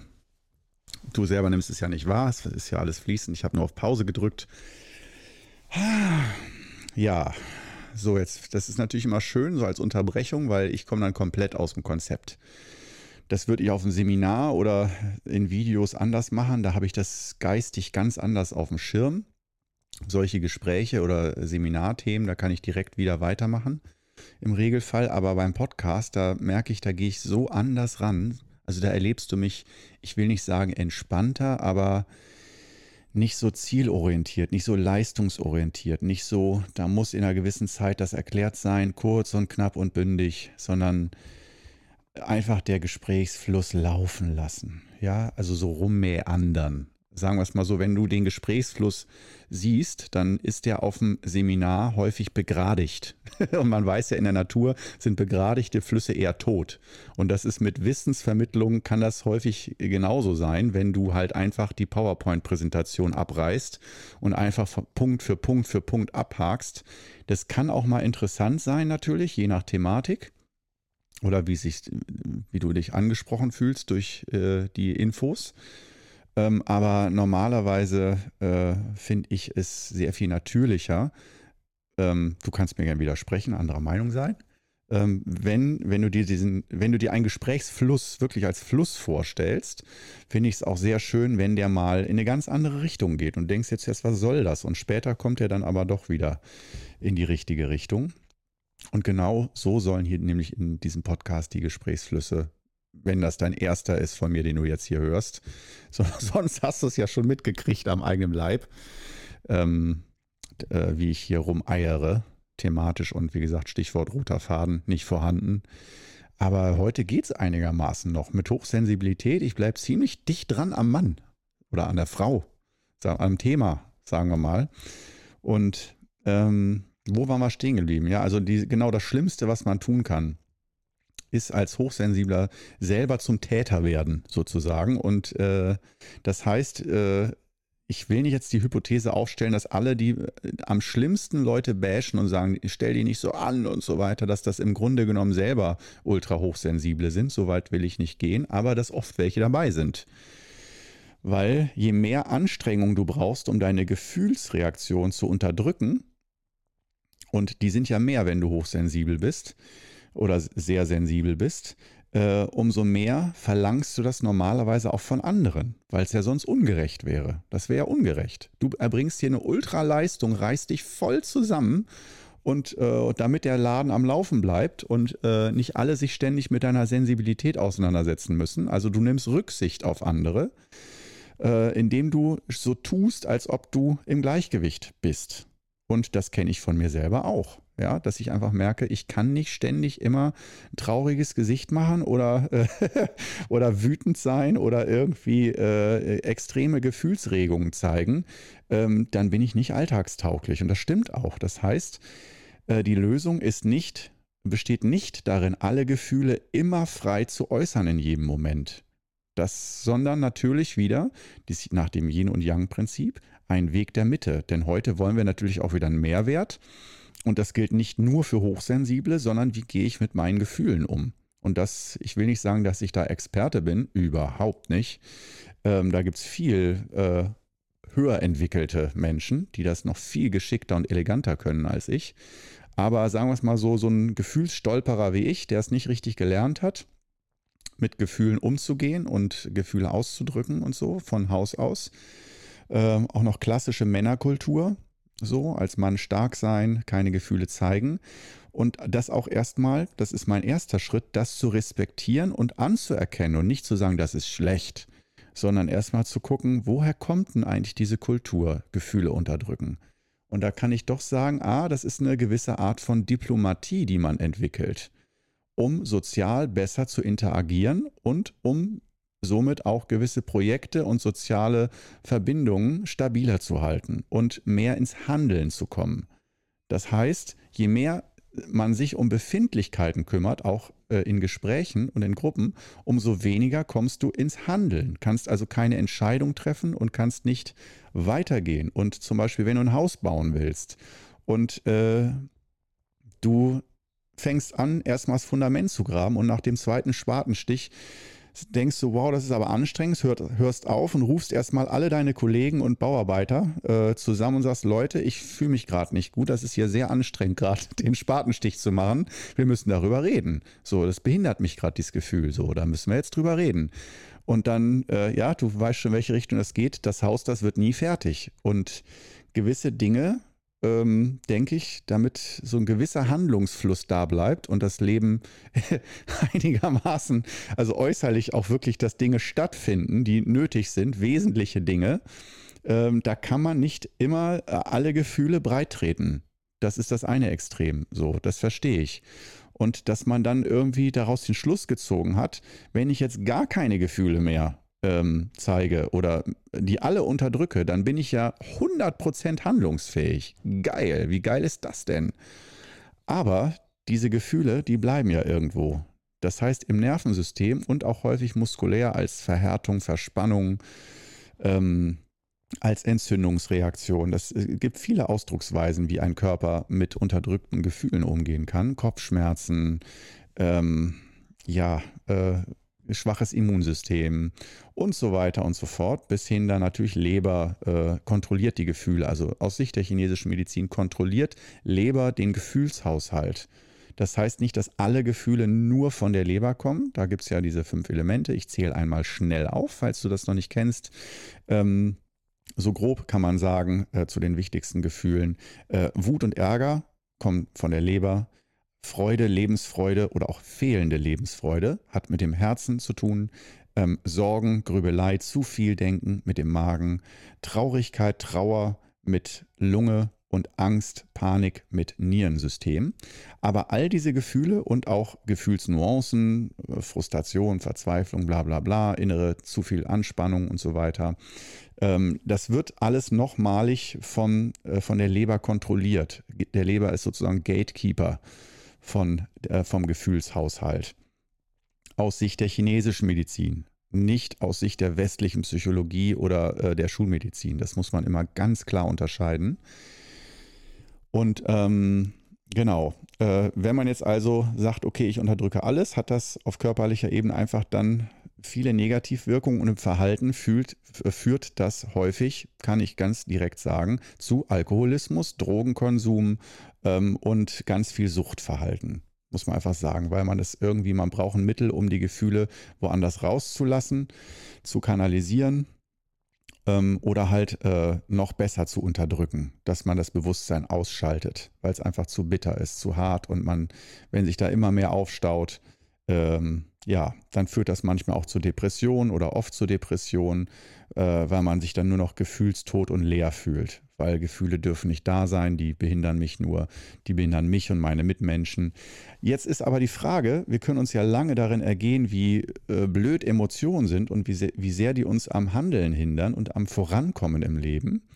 Du selber nimmst es ja nicht wahr. Es ist ja alles fließend. Ich habe nur auf Pause gedrückt. Ja, so jetzt. Das ist natürlich immer schön, so als Unterbrechung, weil ich komme dann komplett aus dem Konzept. Das würde ich auf einem Seminar oder in Videos anders machen. Da habe ich das geistig ganz anders auf dem Schirm. Solche Gespräche oder Seminarthemen, da kann ich direkt wieder weitermachen im Regelfall, aber beim Podcast, da merke ich, da gehe ich so anders ran. Also da erlebst du mich, ich will nicht sagen entspannter, aber nicht so zielorientiert, nicht so leistungsorientiert, nicht so, da muss in einer gewissen Zeit das erklärt sein, kurz und knapp und bündig, sondern einfach der Gesprächsfluss laufen lassen. Ja, also so rummeandern sagen wir es mal so, wenn du den Gesprächsfluss siehst, dann ist der auf dem Seminar häufig begradigt. Und man weiß ja, in der Natur sind begradigte Flüsse eher tot. Und das ist mit Wissensvermittlung, kann das häufig genauso sein, wenn du halt einfach die PowerPoint-Präsentation abreißt und einfach Punkt für Punkt für Punkt abhakst. Das kann auch mal interessant sein, natürlich, je nach Thematik oder wie, sich, wie du dich angesprochen fühlst durch äh, die Infos. Ähm, aber normalerweise äh, finde ich es sehr viel natürlicher. Ähm, du kannst mir gerne widersprechen, anderer Meinung sein. Ähm, wenn, wenn, du dir diesen, wenn du dir einen Gesprächsfluss wirklich als Fluss vorstellst, finde ich es auch sehr schön, wenn der mal in eine ganz andere Richtung geht und denkst jetzt, jetzt was soll das? Und später kommt er dann aber doch wieder in die richtige Richtung. Und genau so sollen hier nämlich in diesem Podcast die Gesprächsflüsse wenn das dein erster ist von mir, den du jetzt hier hörst. So, sonst hast du es ja schon mitgekriegt am eigenen Leib, ähm, äh, wie ich hier rumeiere, thematisch und wie gesagt, Stichwort roter Faden nicht vorhanden. Aber heute geht es einigermaßen noch mit Hochsensibilität. Ich bleibe ziemlich dicht dran am Mann oder an der Frau, am Thema, sagen wir mal. Und ähm, wo waren wir stehen geblieben? Ja, also die, genau das Schlimmste, was man tun kann, ist als Hochsensibler selber zum Täter werden, sozusagen. Und äh, das heißt, äh, ich will nicht jetzt die Hypothese aufstellen, dass alle, die äh, am schlimmsten Leute bashen und sagen, stell die nicht so an und so weiter, dass das im Grunde genommen selber ultra hochsensible sind. Soweit will ich nicht gehen, aber dass oft welche dabei sind. Weil je mehr Anstrengung du brauchst, um deine Gefühlsreaktion zu unterdrücken, und die sind ja mehr, wenn du hochsensibel bist, oder sehr sensibel bist, äh, umso mehr verlangst du das normalerweise auch von anderen, weil es ja sonst ungerecht wäre. Das wäre ja ungerecht. Du erbringst hier eine Ultraleistung, reißt dich voll zusammen und äh, damit der Laden am Laufen bleibt und äh, nicht alle sich ständig mit deiner Sensibilität auseinandersetzen müssen. Also du nimmst Rücksicht auf andere, äh, indem du so tust, als ob du im Gleichgewicht bist. Und das kenne ich von mir selber auch. Ja, dass ich einfach merke, ich kann nicht ständig immer ein trauriges Gesicht machen oder, äh, oder wütend sein oder irgendwie äh, extreme Gefühlsregungen zeigen. Ähm, dann bin ich nicht alltagstauglich. Und das stimmt auch. Das heißt, äh, die Lösung ist nicht, besteht nicht darin, alle Gefühle immer frei zu äußern in jedem Moment. Das, sondern natürlich wieder, nach dem Yin- und Yang-Prinzip, ein Weg der Mitte. Denn heute wollen wir natürlich auch wieder einen Mehrwert. Und das gilt nicht nur für Hochsensible, sondern wie gehe ich mit meinen Gefühlen um? Und das, ich will nicht sagen, dass ich da Experte bin, überhaupt nicht. Ähm, da gibt es viel äh, höher entwickelte Menschen, die das noch viel geschickter und eleganter können als ich. Aber sagen wir es mal so, so ein Gefühlsstolperer wie ich, der es nicht richtig gelernt hat, mit Gefühlen umzugehen und Gefühle auszudrücken und so von Haus aus. Ähm, auch noch klassische Männerkultur, so als Mann stark sein, keine Gefühle zeigen. Und das auch erstmal, das ist mein erster Schritt, das zu respektieren und anzuerkennen und nicht zu sagen, das ist schlecht, sondern erstmal zu gucken, woher kommt denn eigentlich diese Kultur, Gefühle unterdrücken. Und da kann ich doch sagen, ah, das ist eine gewisse Art von Diplomatie, die man entwickelt, um sozial besser zu interagieren und um somit auch gewisse Projekte und soziale Verbindungen stabiler zu halten und mehr ins Handeln zu kommen. Das heißt, je mehr man sich um Befindlichkeiten kümmert, auch äh, in Gesprächen und in Gruppen, umso weniger kommst du ins Handeln, kannst also keine Entscheidung treffen und kannst nicht weitergehen. Und zum Beispiel, wenn du ein Haus bauen willst und äh, du fängst an, erstmal das Fundament zu graben und nach dem zweiten Spatenstich denkst du, wow, das ist aber anstrengend, hör, hörst auf und rufst erstmal alle deine Kollegen und Bauarbeiter äh, zusammen und sagst, Leute, ich fühle mich gerade nicht gut, das ist hier sehr anstrengend, gerade den Spatenstich zu machen. Wir müssen darüber reden. So, das behindert mich gerade, dieses Gefühl. So, da müssen wir jetzt drüber reden. Und dann, äh, ja, du weißt schon, in welche Richtung das geht. Das Haus, das wird nie fertig. Und gewisse Dinge ähm, denke ich, damit so ein gewisser Handlungsfluss da bleibt und das Leben einigermaßen, also äußerlich auch wirklich, dass Dinge stattfinden, die nötig sind, wesentliche Dinge, ähm, da kann man nicht immer äh, alle Gefühle breittreten. Das ist das eine Extrem. So, das verstehe ich. Und dass man dann irgendwie daraus den Schluss gezogen hat, wenn ich jetzt gar keine Gefühle mehr ähm, zeige oder die alle unterdrücke, dann bin ich ja 100% handlungsfähig. Geil, wie geil ist das denn? Aber diese Gefühle, die bleiben ja irgendwo. Das heißt, im Nervensystem und auch häufig muskulär als Verhärtung, Verspannung, ähm, als Entzündungsreaktion. Es gibt viele Ausdrucksweisen, wie ein Körper mit unterdrückten Gefühlen umgehen kann. Kopfschmerzen, ähm, ja, äh, schwaches Immunsystem und so weiter und so fort, bis hin dann natürlich Leber äh, kontrolliert die Gefühle. Also aus Sicht der chinesischen Medizin kontrolliert Leber den Gefühlshaushalt. Das heißt nicht, dass alle Gefühle nur von der Leber kommen. Da gibt es ja diese fünf Elemente. Ich zähle einmal schnell auf, falls du das noch nicht kennst. Ähm, so grob kann man sagen äh, zu den wichtigsten Gefühlen. Äh, Wut und Ärger kommen von der Leber. Freude, Lebensfreude oder auch fehlende Lebensfreude hat mit dem Herzen zu tun. Ähm, Sorgen, Grübelei, zu viel Denken mit dem Magen, Traurigkeit, Trauer mit Lunge und Angst, Panik mit Nierensystem. Aber all diese Gefühle und auch Gefühlsnuancen, äh, Frustration, Verzweiflung, bla bla bla, innere zu viel Anspannung und so weiter, ähm, das wird alles nochmalig von, äh, von der Leber kontrolliert. Der Leber ist sozusagen Gatekeeper von, äh, vom Gefühlshaushalt. Aus Sicht der chinesischen Medizin, nicht aus Sicht der westlichen Psychologie oder äh, der Schulmedizin. Das muss man immer ganz klar unterscheiden. Und ähm, genau, äh, wenn man jetzt also sagt, okay, ich unterdrücke alles, hat das auf körperlicher Ebene einfach dann viele Negativwirkungen und im Verhalten fühlt, führt das häufig, kann ich ganz direkt sagen, zu Alkoholismus, Drogenkonsum ähm, und ganz viel Suchtverhalten. Muss man einfach sagen, weil man das irgendwie, man braucht ein Mittel, um die Gefühle woanders rauszulassen, zu kanalisieren ähm, oder halt äh, noch besser zu unterdrücken, dass man das Bewusstsein ausschaltet, weil es einfach zu bitter ist, zu hart und man, wenn sich da immer mehr aufstaut, ähm, ja, dann führt das manchmal auch zu Depressionen oder oft zu Depressionen, äh, weil man sich dann nur noch gefühlstot und leer fühlt. Weil Gefühle dürfen nicht da sein, die behindern mich nur, die behindern mich und meine Mitmenschen. Jetzt ist aber die Frage, wir können uns ja lange darin ergehen, wie äh, blöd Emotionen sind und wie sehr, wie sehr die uns am Handeln hindern und am Vorankommen im Leben.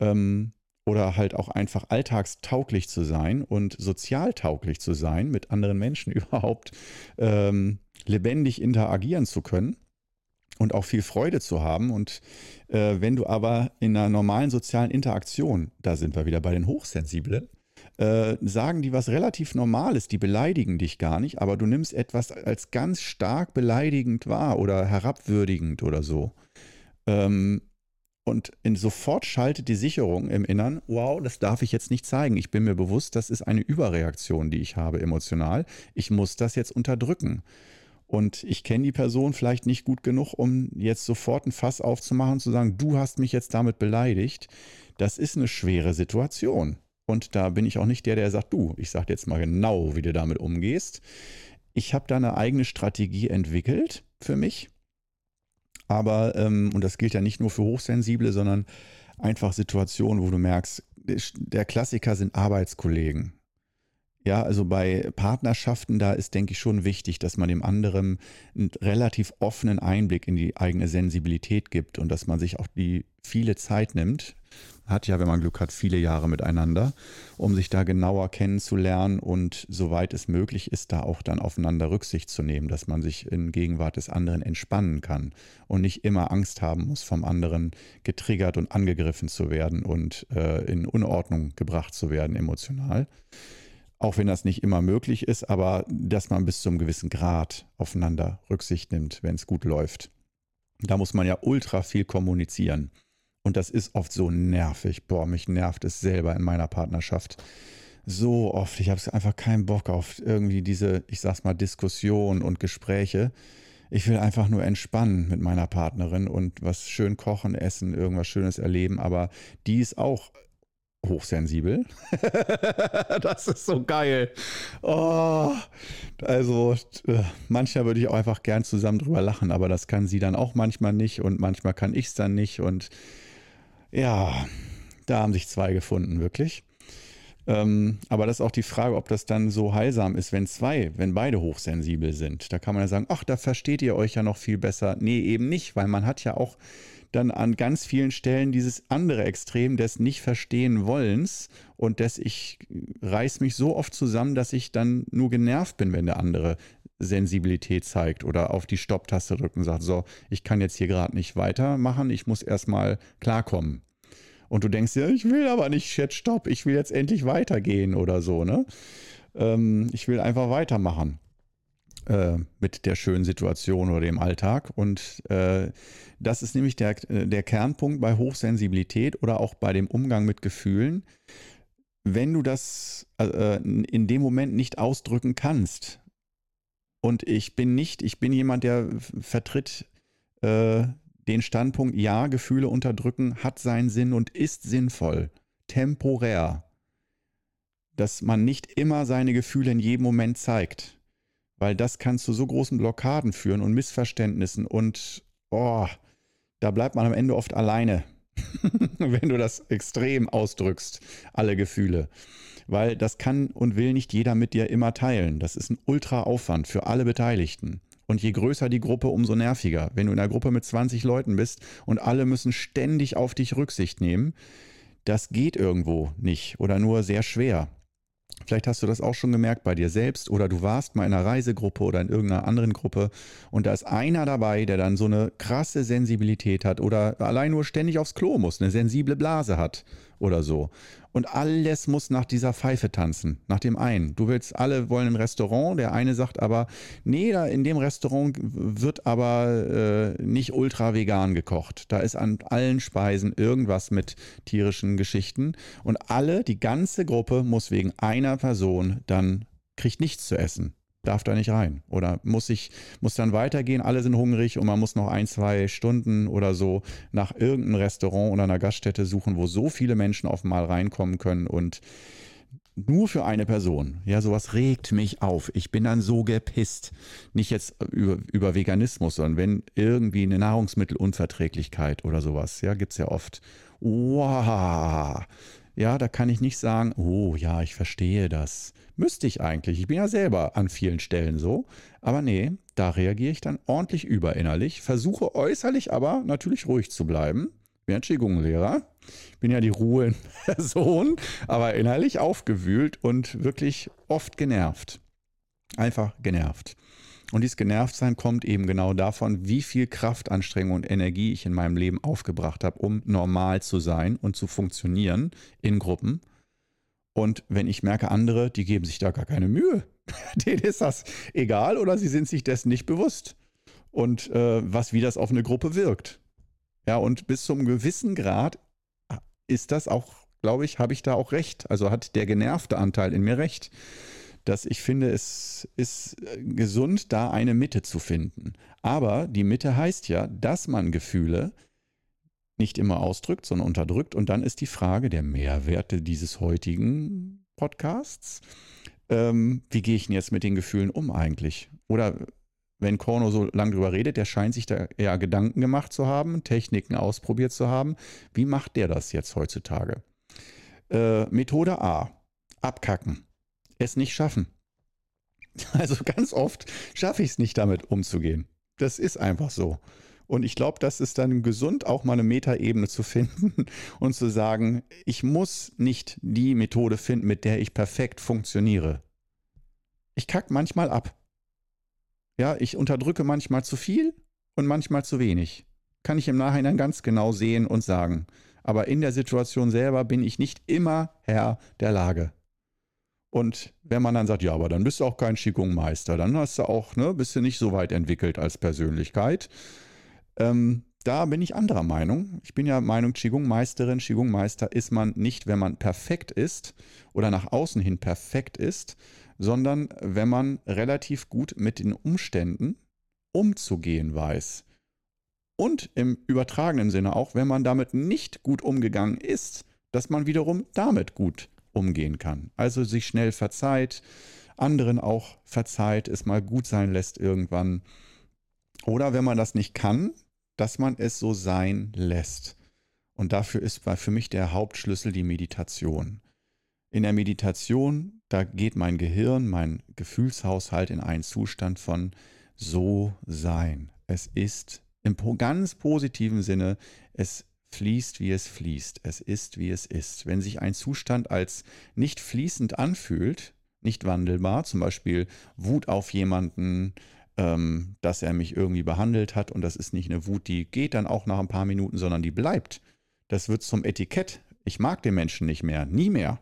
Ähm, oder halt auch einfach alltagstauglich zu sein und sozialtauglich zu sein, mit anderen Menschen überhaupt ähm, lebendig interagieren zu können und auch viel Freude zu haben. Und äh, wenn du aber in einer normalen sozialen Interaktion, da sind wir wieder bei den Hochsensiblen, äh, sagen die was relativ Normales, die beleidigen dich gar nicht, aber du nimmst etwas als ganz stark beleidigend wahr oder herabwürdigend oder so. Ähm, und sofort schaltet die Sicherung im Innern, wow, das darf ich jetzt nicht zeigen. Ich bin mir bewusst, das ist eine Überreaktion, die ich habe emotional. Ich muss das jetzt unterdrücken. Und ich kenne die Person vielleicht nicht gut genug, um jetzt sofort ein Fass aufzumachen und zu sagen, du hast mich jetzt damit beleidigt. Das ist eine schwere Situation. Und da bin ich auch nicht der, der sagt, du, ich sage jetzt mal genau, wie du damit umgehst. Ich habe da eine eigene Strategie entwickelt für mich aber, ähm, und das gilt ja nicht nur für Hochsensible, sondern einfach Situationen, wo du merkst, der Klassiker sind Arbeitskollegen. Ja, also bei Partnerschaften, da ist, denke ich, schon wichtig, dass man dem anderen einen relativ offenen Einblick in die eigene Sensibilität gibt und dass man sich auch die viele Zeit nimmt, hat ja, wenn man Glück hat, viele Jahre miteinander, um sich da genauer kennenzulernen und soweit es möglich ist, da auch dann aufeinander Rücksicht zu nehmen, dass man sich in Gegenwart des anderen entspannen kann und nicht immer Angst haben muss, vom anderen getriggert und angegriffen zu werden und äh, in Unordnung gebracht zu werden emotional. Auch wenn das nicht immer möglich ist, aber dass man bis zu einem gewissen Grad aufeinander Rücksicht nimmt, wenn es gut läuft. Da muss man ja ultra viel kommunizieren. Und das ist oft so nervig. Boah, mich nervt es selber in meiner Partnerschaft. So oft. Ich habe einfach keinen Bock auf irgendwie diese, ich sag's mal, Diskussion und Gespräche. Ich will einfach nur entspannen mit meiner Partnerin und was schön kochen, essen, irgendwas Schönes erleben. Aber die ist auch hochsensibel. das ist so geil. Oh, also äh, manchmal würde ich auch einfach gern zusammen drüber lachen, aber das kann sie dann auch manchmal nicht und manchmal kann ich es dann nicht und ja, da haben sich zwei gefunden, wirklich. Ähm, aber das ist auch die Frage, ob das dann so heilsam ist, wenn zwei, wenn beide hochsensibel sind. Da kann man ja sagen, ach, da versteht ihr euch ja noch viel besser. Nee, eben nicht, weil man hat ja auch dann an ganz vielen Stellen dieses andere Extrem des Nicht-Verstehen-Wollens und des ich reiß mich so oft zusammen, dass ich dann nur genervt bin, wenn der andere Sensibilität zeigt oder auf die Stopptaste drückt und sagt, so, ich kann jetzt hier gerade nicht weitermachen, ich muss erstmal klarkommen. Und du denkst dir, ich will aber nicht jetzt stopp, ich will jetzt endlich weitergehen oder so, ne? Ähm, ich will einfach weitermachen äh, mit der schönen Situation oder dem Alltag. Und äh, das ist nämlich der, der Kernpunkt bei Hochsensibilität oder auch bei dem Umgang mit Gefühlen. Wenn du das äh, in dem Moment nicht ausdrücken kannst, und ich bin nicht, ich bin jemand, der vertritt äh, den Standpunkt, ja, Gefühle unterdrücken hat seinen Sinn und ist sinnvoll, temporär. Dass man nicht immer seine Gefühle in jedem Moment zeigt. Weil das kann zu so großen Blockaden führen und Missverständnissen und, oh, da bleibt man am Ende oft alleine, wenn du das extrem ausdrückst, alle Gefühle weil das kann und will nicht jeder mit dir immer teilen. Das ist ein Ultra-Aufwand für alle Beteiligten. Und je größer die Gruppe, umso nerviger. Wenn du in einer Gruppe mit 20 Leuten bist und alle müssen ständig auf dich Rücksicht nehmen, das geht irgendwo nicht oder nur sehr schwer. Vielleicht hast du das auch schon gemerkt bei dir selbst oder du warst mal in einer Reisegruppe oder in irgendeiner anderen Gruppe und da ist einer dabei, der dann so eine krasse Sensibilität hat oder allein nur ständig aufs Klo muss, eine sensible Blase hat oder so. Und alles muss nach dieser Pfeife tanzen, nach dem einen. Du willst, alle wollen ein Restaurant, der eine sagt aber, nee, da in dem Restaurant wird aber äh, nicht ultra vegan gekocht. Da ist an allen Speisen irgendwas mit tierischen Geschichten. Und alle, die ganze Gruppe muss wegen einer Person dann, kriegt nichts zu essen darf da nicht rein oder muss ich muss dann weitergehen, alle sind hungrig und man muss noch ein, zwei Stunden oder so nach irgendeinem Restaurant oder einer Gaststätte suchen, wo so viele Menschen auf einmal reinkommen können und nur für eine Person. Ja, sowas regt mich auf. Ich bin dann so gepisst. Nicht jetzt über, über Veganismus, sondern wenn irgendwie eine Nahrungsmittelunverträglichkeit oder sowas, ja, gibt es ja oft. Wow. Ja, da kann ich nicht sagen, oh ja, ich verstehe das. Müsste ich eigentlich. Ich bin ja selber an vielen Stellen so. Aber nee, da reagiere ich dann ordentlich überinnerlich, versuche äußerlich aber natürlich ruhig zu bleiben. Bin ja Qigong-Lehrer, bin ja die Ruhe in Person, aber innerlich aufgewühlt und wirklich oft genervt. Einfach genervt. Und dieses Genervtsein kommt eben genau davon, wie viel Kraftanstrengung und Energie ich in meinem Leben aufgebracht habe, um normal zu sein und zu funktionieren in Gruppen. Und wenn ich merke, andere, die geben sich da gar keine Mühe, denen ist das egal oder sie sind sich dessen nicht bewusst. Und äh, was, wie das auf eine Gruppe wirkt. Ja, und bis zum gewissen Grad ist das auch, glaube ich, habe ich da auch recht. Also hat der genervte Anteil in mir recht dass ich finde, es ist äh, gesund, da eine Mitte zu finden. Aber die Mitte heißt ja, dass man Gefühle nicht immer ausdrückt, sondern unterdrückt. Und dann ist die Frage der Mehrwerte dieses heutigen Podcasts. Ähm, wie gehe ich denn jetzt mit den Gefühlen um eigentlich? Oder wenn Korno so lange drüber redet, der scheint sich da eher Gedanken gemacht zu haben, Techniken ausprobiert zu haben. Wie macht der das jetzt heutzutage? Äh, Methode A. Abkacken es nicht schaffen. Also ganz oft schaffe ich es nicht damit umzugehen. Das ist einfach so. Und ich glaube, das ist dann gesund, auch mal eine Metaebene zu finden und zu sagen, ich muss nicht die Methode finden, mit der ich perfekt funktioniere. Ich kacke manchmal ab. Ja, ich unterdrücke manchmal zu viel und manchmal zu wenig. Kann ich im Nachhinein ganz genau sehen und sagen. Aber in der Situation selber bin ich nicht immer Herr der Lage. Und wenn man dann sagt, ja, aber dann bist du auch kein Qigong-Meister, dann hast du auch, ne, bist du nicht so weit entwickelt als Persönlichkeit. Ähm, da bin ich anderer Meinung. Ich bin ja Meinung, Qigong-Meisterin, Qigong-Meister ist man nicht, wenn man perfekt ist oder nach außen hin perfekt ist, sondern wenn man relativ gut mit den Umständen umzugehen weiß. Und im übertragenen Sinne auch, wenn man damit nicht gut umgegangen ist, dass man wiederum damit gut umgehen kann. Also sich schnell verzeiht, anderen auch verzeiht, es mal gut sein lässt irgendwann. Oder wenn man das nicht kann, dass man es so sein lässt. Und dafür ist für mich der Hauptschlüssel die Meditation. In der Meditation, da geht mein Gehirn, mein Gefühlshaushalt in einen Zustand von so sein. Es ist im ganz positiven Sinne, es fließt, wie es fließt. Es ist, wie es ist. Wenn sich ein Zustand als nicht fließend anfühlt, nicht wandelbar, zum Beispiel Wut auf jemanden, ähm, dass er mich irgendwie behandelt hat und das ist nicht eine Wut, die geht dann auch nach ein paar Minuten, sondern die bleibt. Das wird zum Etikett. Ich mag den Menschen nicht mehr, nie mehr.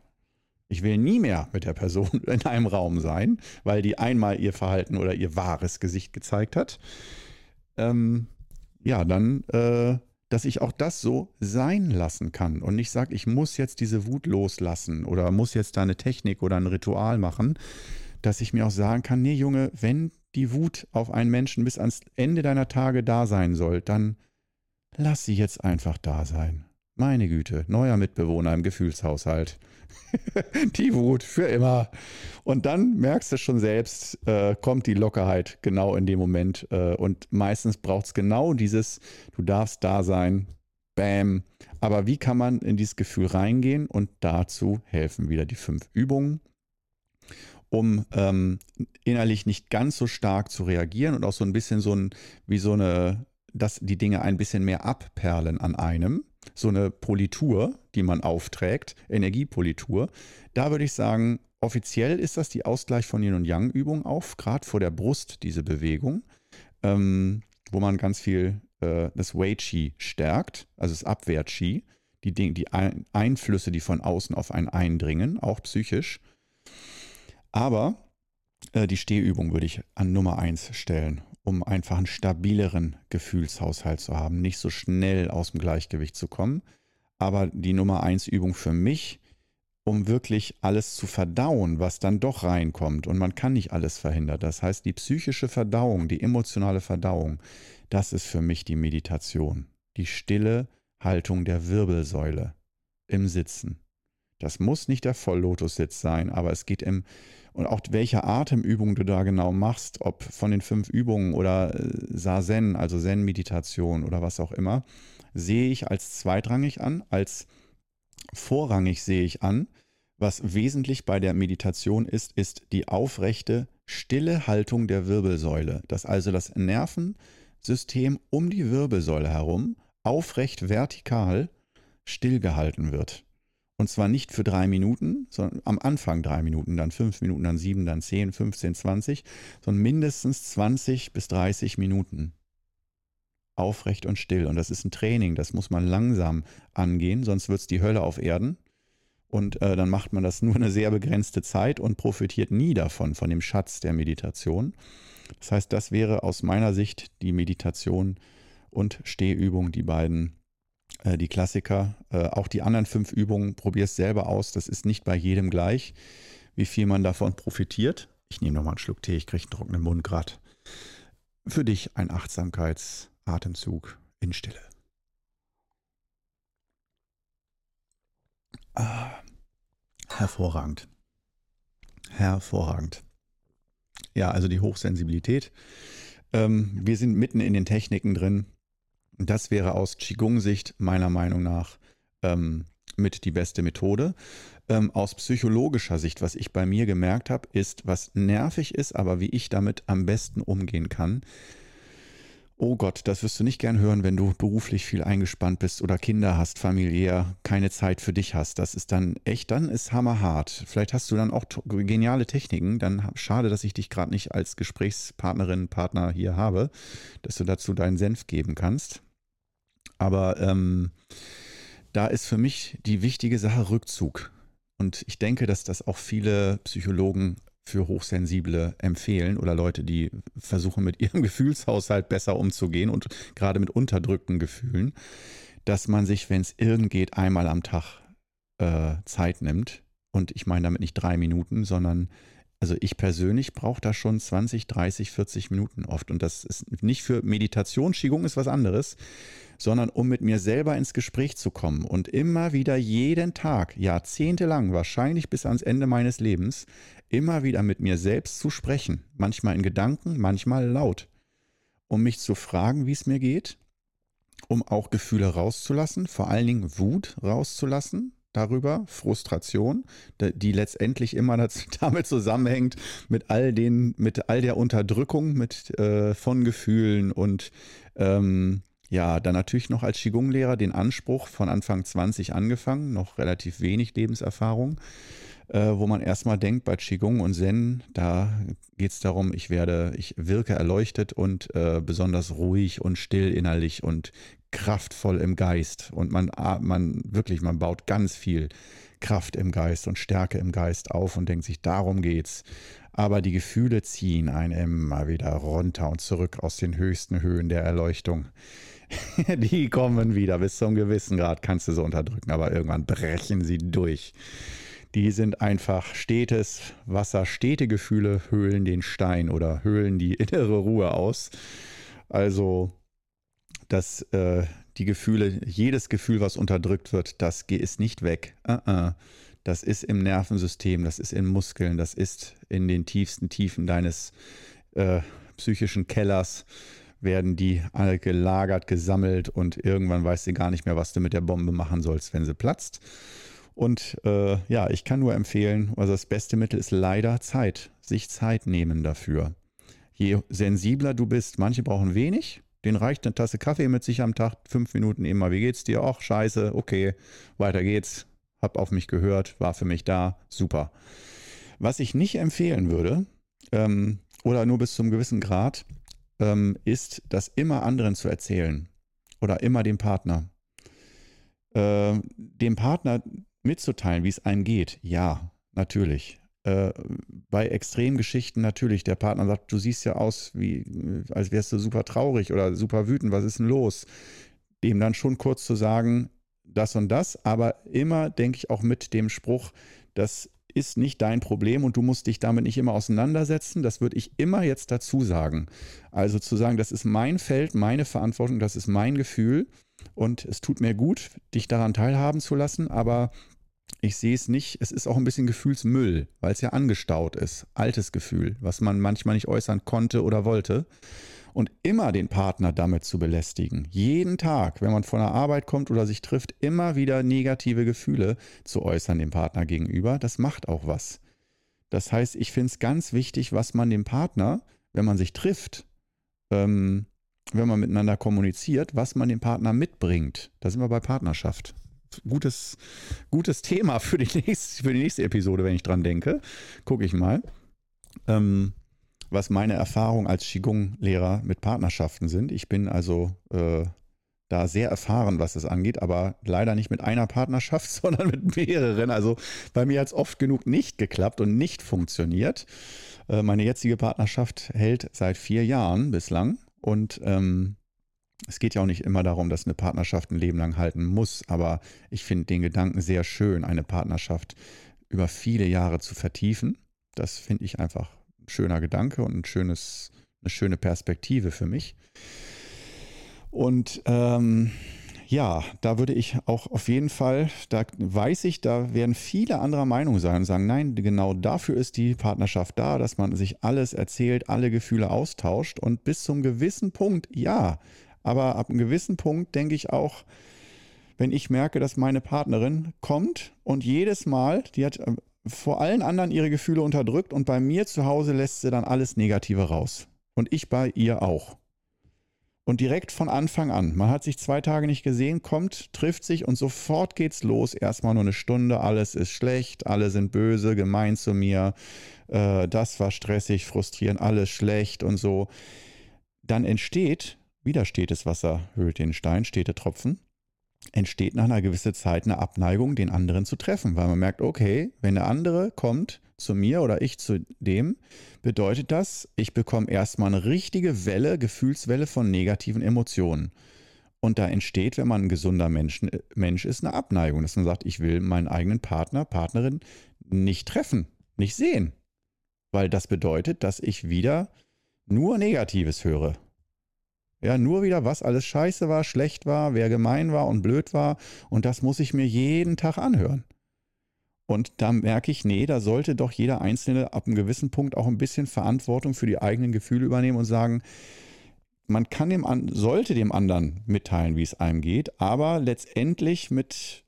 Ich will nie mehr mit der Person in einem Raum sein, weil die einmal ihr Verhalten oder ihr wahres Gesicht gezeigt hat. Ähm, ja, dann äh, dass ich auch das so sein lassen kann und nicht sage, ich muss jetzt diese Wut loslassen oder muss jetzt da eine Technik oder ein Ritual machen, dass ich mir auch sagen kann, nee Junge, wenn die Wut auf einen Menschen bis ans Ende deiner Tage da sein soll, dann lass sie jetzt einfach da sein. Meine Güte, neuer Mitbewohner im Gefühlshaushalt. die Wut für immer. Und dann merkst du schon selbst, äh, kommt die Lockerheit genau in dem Moment. Äh, und meistens braucht es genau dieses, du darfst da sein, bam. Aber wie kann man in dieses Gefühl reingehen? Und dazu helfen wieder die fünf Übungen, um ähm, innerlich nicht ganz so stark zu reagieren und auch so ein bisschen so ein, wie so eine, dass die Dinge ein bisschen mehr abperlen an einem so eine Politur, die man aufträgt, Energiepolitur. Da würde ich sagen, offiziell ist das die Ausgleich von Yin und Yang-Übung auf, gerade vor der Brust, diese Bewegung, ähm, wo man ganz viel äh, das Wei-Chi stärkt, also das Abwehr-Chi, die, die Einflüsse, die von außen auf einen eindringen, auch psychisch. Aber äh, die Stehübung würde ich an Nummer 1 stellen um einfach einen stabileren Gefühlshaushalt zu haben, nicht so schnell aus dem Gleichgewicht zu kommen. Aber die Nummer eins Übung für mich, um wirklich alles zu verdauen, was dann doch reinkommt. Und man kann nicht alles verhindern. Das heißt, die psychische Verdauung, die emotionale Verdauung, das ist für mich die Meditation. Die stille Haltung der Wirbelsäule im Sitzen. Das muss nicht der Volllotussitz sein, aber es geht im, und auch welche Atemübung du da genau machst, ob von den fünf Übungen oder äh, Sazen, also Zen-Meditation oder was auch immer, sehe ich als zweitrangig an, als vorrangig sehe ich an. Was wesentlich bei der Meditation ist, ist die aufrechte, stille Haltung der Wirbelsäule, dass also das Nervensystem um die Wirbelsäule herum aufrecht vertikal stillgehalten wird. Und zwar nicht für drei Minuten, sondern am Anfang drei Minuten, dann fünf Minuten, dann sieben, dann zehn, 15, 20, sondern mindestens 20 bis 30 Minuten. Aufrecht und still. Und das ist ein Training, das muss man langsam angehen, sonst wird es die Hölle auf Erden. Und äh, dann macht man das nur eine sehr begrenzte Zeit und profitiert nie davon, von dem Schatz der Meditation. Das heißt, das wäre aus meiner Sicht die Meditation und Stehübung, die beiden äh, die Klassiker. Äh, auch die anderen fünf Übungen, probier es selber aus. Das ist nicht bei jedem gleich, wie viel man davon profitiert. Ich nehme nochmal einen Schluck Tee, ich kriege einen trockenen Mund gerade. Für dich ein Achtsamkeitsatemzug in Stille. Ah, hervorragend. Hervorragend. Ja, also die Hochsensibilität. Ähm, wir sind mitten in den Techniken drin. Das wäre aus Qigong-Sicht meiner Meinung nach ähm, mit die beste Methode. Ähm, aus psychologischer Sicht, was ich bei mir gemerkt habe, ist, was nervig ist, aber wie ich damit am besten umgehen kann. Oh Gott, das wirst du nicht gern hören, wenn du beruflich viel eingespannt bist oder Kinder hast, familiär, keine Zeit für dich hast. Das ist dann echt, dann ist hammerhart. Vielleicht hast du dann auch geniale Techniken. Dann schade, dass ich dich gerade nicht als Gesprächspartnerin, Partner hier habe, dass du dazu deinen Senf geben kannst. Aber ähm, da ist für mich die wichtige Sache Rückzug. Und ich denke, dass das auch viele Psychologen für Hochsensible empfehlen oder Leute, die versuchen, mit ihrem Gefühlshaushalt besser umzugehen und gerade mit unterdrückten Gefühlen, dass man sich, wenn es irgend geht, einmal am Tag äh, Zeit nimmt. Und ich meine damit nicht drei Minuten, sondern also ich persönlich brauche da schon 20, 30, 40 Minuten oft. Und das ist nicht für Meditation, Qigong ist was anderes, sondern um mit mir selber ins Gespräch zu kommen und immer wieder jeden Tag, jahrzehntelang, wahrscheinlich bis ans Ende meines Lebens, immer wieder mit mir selbst zu sprechen. Manchmal in Gedanken, manchmal laut. Um mich zu fragen, wie es mir geht, um auch Gefühle rauszulassen, vor allen Dingen Wut rauszulassen, darüber, Frustration, die letztendlich immer damit zusammenhängt mit all den, mit all der Unterdrückung mit, äh, von Gefühlen und ähm, ja, dann natürlich noch als Qigong-Lehrer den Anspruch von Anfang 20 angefangen, noch relativ wenig Lebenserfahrung, äh, wo man erstmal denkt, bei Qigong und Zen, da geht es darum, ich werde, ich wirke erleuchtet und äh, besonders ruhig und still innerlich und kraftvoll im Geist und man, man wirklich, man baut ganz viel Kraft im Geist und Stärke im Geist auf und denkt sich, darum geht's. Aber die Gefühle ziehen einen immer wieder runter und zurück aus den höchsten Höhen der Erleuchtung. die kommen wieder bis zum gewissen Grad, kannst du so unterdrücken, aber irgendwann brechen sie durch. Die sind einfach stetes Wasser, stete Gefühle höhlen den Stein oder höhlen die innere Ruhe aus. Also dass äh, die Gefühle, jedes Gefühl, was unterdrückt wird, das ist nicht weg. Uh -uh. Das ist im Nervensystem, das ist in Muskeln, das ist in den tiefsten Tiefen deines äh, psychischen Kellers werden die alle gelagert, gesammelt und irgendwann weißt du gar nicht mehr, was du mit der Bombe machen sollst, wenn sie platzt. Und äh, ja, ich kann nur empfehlen, also das beste Mittel ist leider Zeit, sich Zeit nehmen dafür. Je sensibler du bist, manche brauchen wenig, den reicht eine Tasse Kaffee mit sich am Tag, fünf Minuten immer. Wie geht's dir? Ach, scheiße, okay, weiter geht's. Hab auf mich gehört, war für mich da, super. Was ich nicht empfehlen würde, ähm, oder nur bis zum gewissen Grad, ähm, ist, das immer anderen zu erzählen. Oder immer dem Partner. Äh, dem Partner mitzuteilen, wie es einem geht. Ja, natürlich. Äh, bei Extremgeschichten natürlich, der Partner sagt, du siehst ja aus, wie, als wärst du super traurig oder super wütend, was ist denn los? Dem dann schon kurz zu sagen, das und das, aber immer denke ich auch mit dem Spruch, das ist nicht dein Problem und du musst dich damit nicht immer auseinandersetzen. Das würde ich immer jetzt dazu sagen. Also zu sagen, das ist mein Feld, meine Verantwortung, das ist mein Gefühl und es tut mir gut, dich daran teilhaben zu lassen, aber ich sehe es nicht, es ist auch ein bisschen Gefühlsmüll, weil es ja angestaut ist. Altes Gefühl, was man manchmal nicht äußern konnte oder wollte. Und immer den Partner damit zu belästigen, jeden Tag, wenn man von der Arbeit kommt oder sich trifft, immer wieder negative Gefühle zu äußern dem Partner gegenüber, das macht auch was. Das heißt, ich finde es ganz wichtig, was man dem Partner, wenn man sich trifft, ähm, wenn man miteinander kommuniziert, was man dem Partner mitbringt. Da sind wir bei Partnerschaft. Gutes, gutes Thema für die, nächste, für die nächste Episode, wenn ich dran denke. Gucke ich mal. Ähm, was meine Erfahrungen als Qigong-Lehrer mit Partnerschaften sind. Ich bin also äh, da sehr erfahren, was das angeht, aber leider nicht mit einer Partnerschaft, sondern mit mehreren. Also bei mir hat es oft genug nicht geklappt und nicht funktioniert. Äh, meine jetzige Partnerschaft hält seit vier Jahren bislang und ähm, es geht ja auch nicht immer darum, dass eine Partnerschaft ein Leben lang halten muss, aber ich finde den Gedanken sehr schön, eine Partnerschaft über viele Jahre zu vertiefen. Das finde ich einfach ein schöner Gedanke und ein schönes, eine schöne Perspektive für mich. Und ähm, ja, da würde ich auch auf jeden Fall, da weiß ich, da werden viele anderer Meinung sein und sagen, nein, genau dafür ist die Partnerschaft da, dass man sich alles erzählt, alle Gefühle austauscht und bis zum gewissen Punkt, ja, aber ab einem gewissen Punkt denke ich auch, wenn ich merke, dass meine Partnerin kommt und jedes Mal, die hat äh, vor allen anderen ihre Gefühle unterdrückt und bei mir zu Hause lässt sie dann alles Negative raus. Und ich bei ihr auch. Und direkt von Anfang an, man hat sich zwei Tage nicht gesehen, kommt, trifft sich und sofort geht's los. Erstmal nur eine Stunde, alles ist schlecht, alle sind böse, gemein zu mir, äh, das war stressig, frustrierend, alles schlecht und so. Dann entsteht, wieder stetes Wasser hüllt den Stein, stete Tropfen, entsteht nach einer gewissen Zeit eine Abneigung, den anderen zu treffen, weil man merkt, okay, wenn der andere kommt, zu mir oder ich zu dem, bedeutet das, ich bekomme erstmal eine richtige Welle, Gefühlswelle von negativen Emotionen. Und da entsteht, wenn man ein gesunder Mensch, Mensch ist, eine Abneigung, dass man sagt, ich will meinen eigenen Partner, Partnerin nicht treffen, nicht sehen. Weil das bedeutet, dass ich wieder nur Negatives höre. Ja, nur wieder, was alles scheiße war, schlecht war, wer gemein war und blöd war. Und das muss ich mir jeden Tag anhören. Und da merke ich, nee, da sollte doch jeder Einzelne ab einem gewissen Punkt auch ein bisschen Verantwortung für die eigenen Gefühle übernehmen und sagen, man kann dem an, sollte dem anderen mitteilen, wie es einem geht, aber letztendlich mit,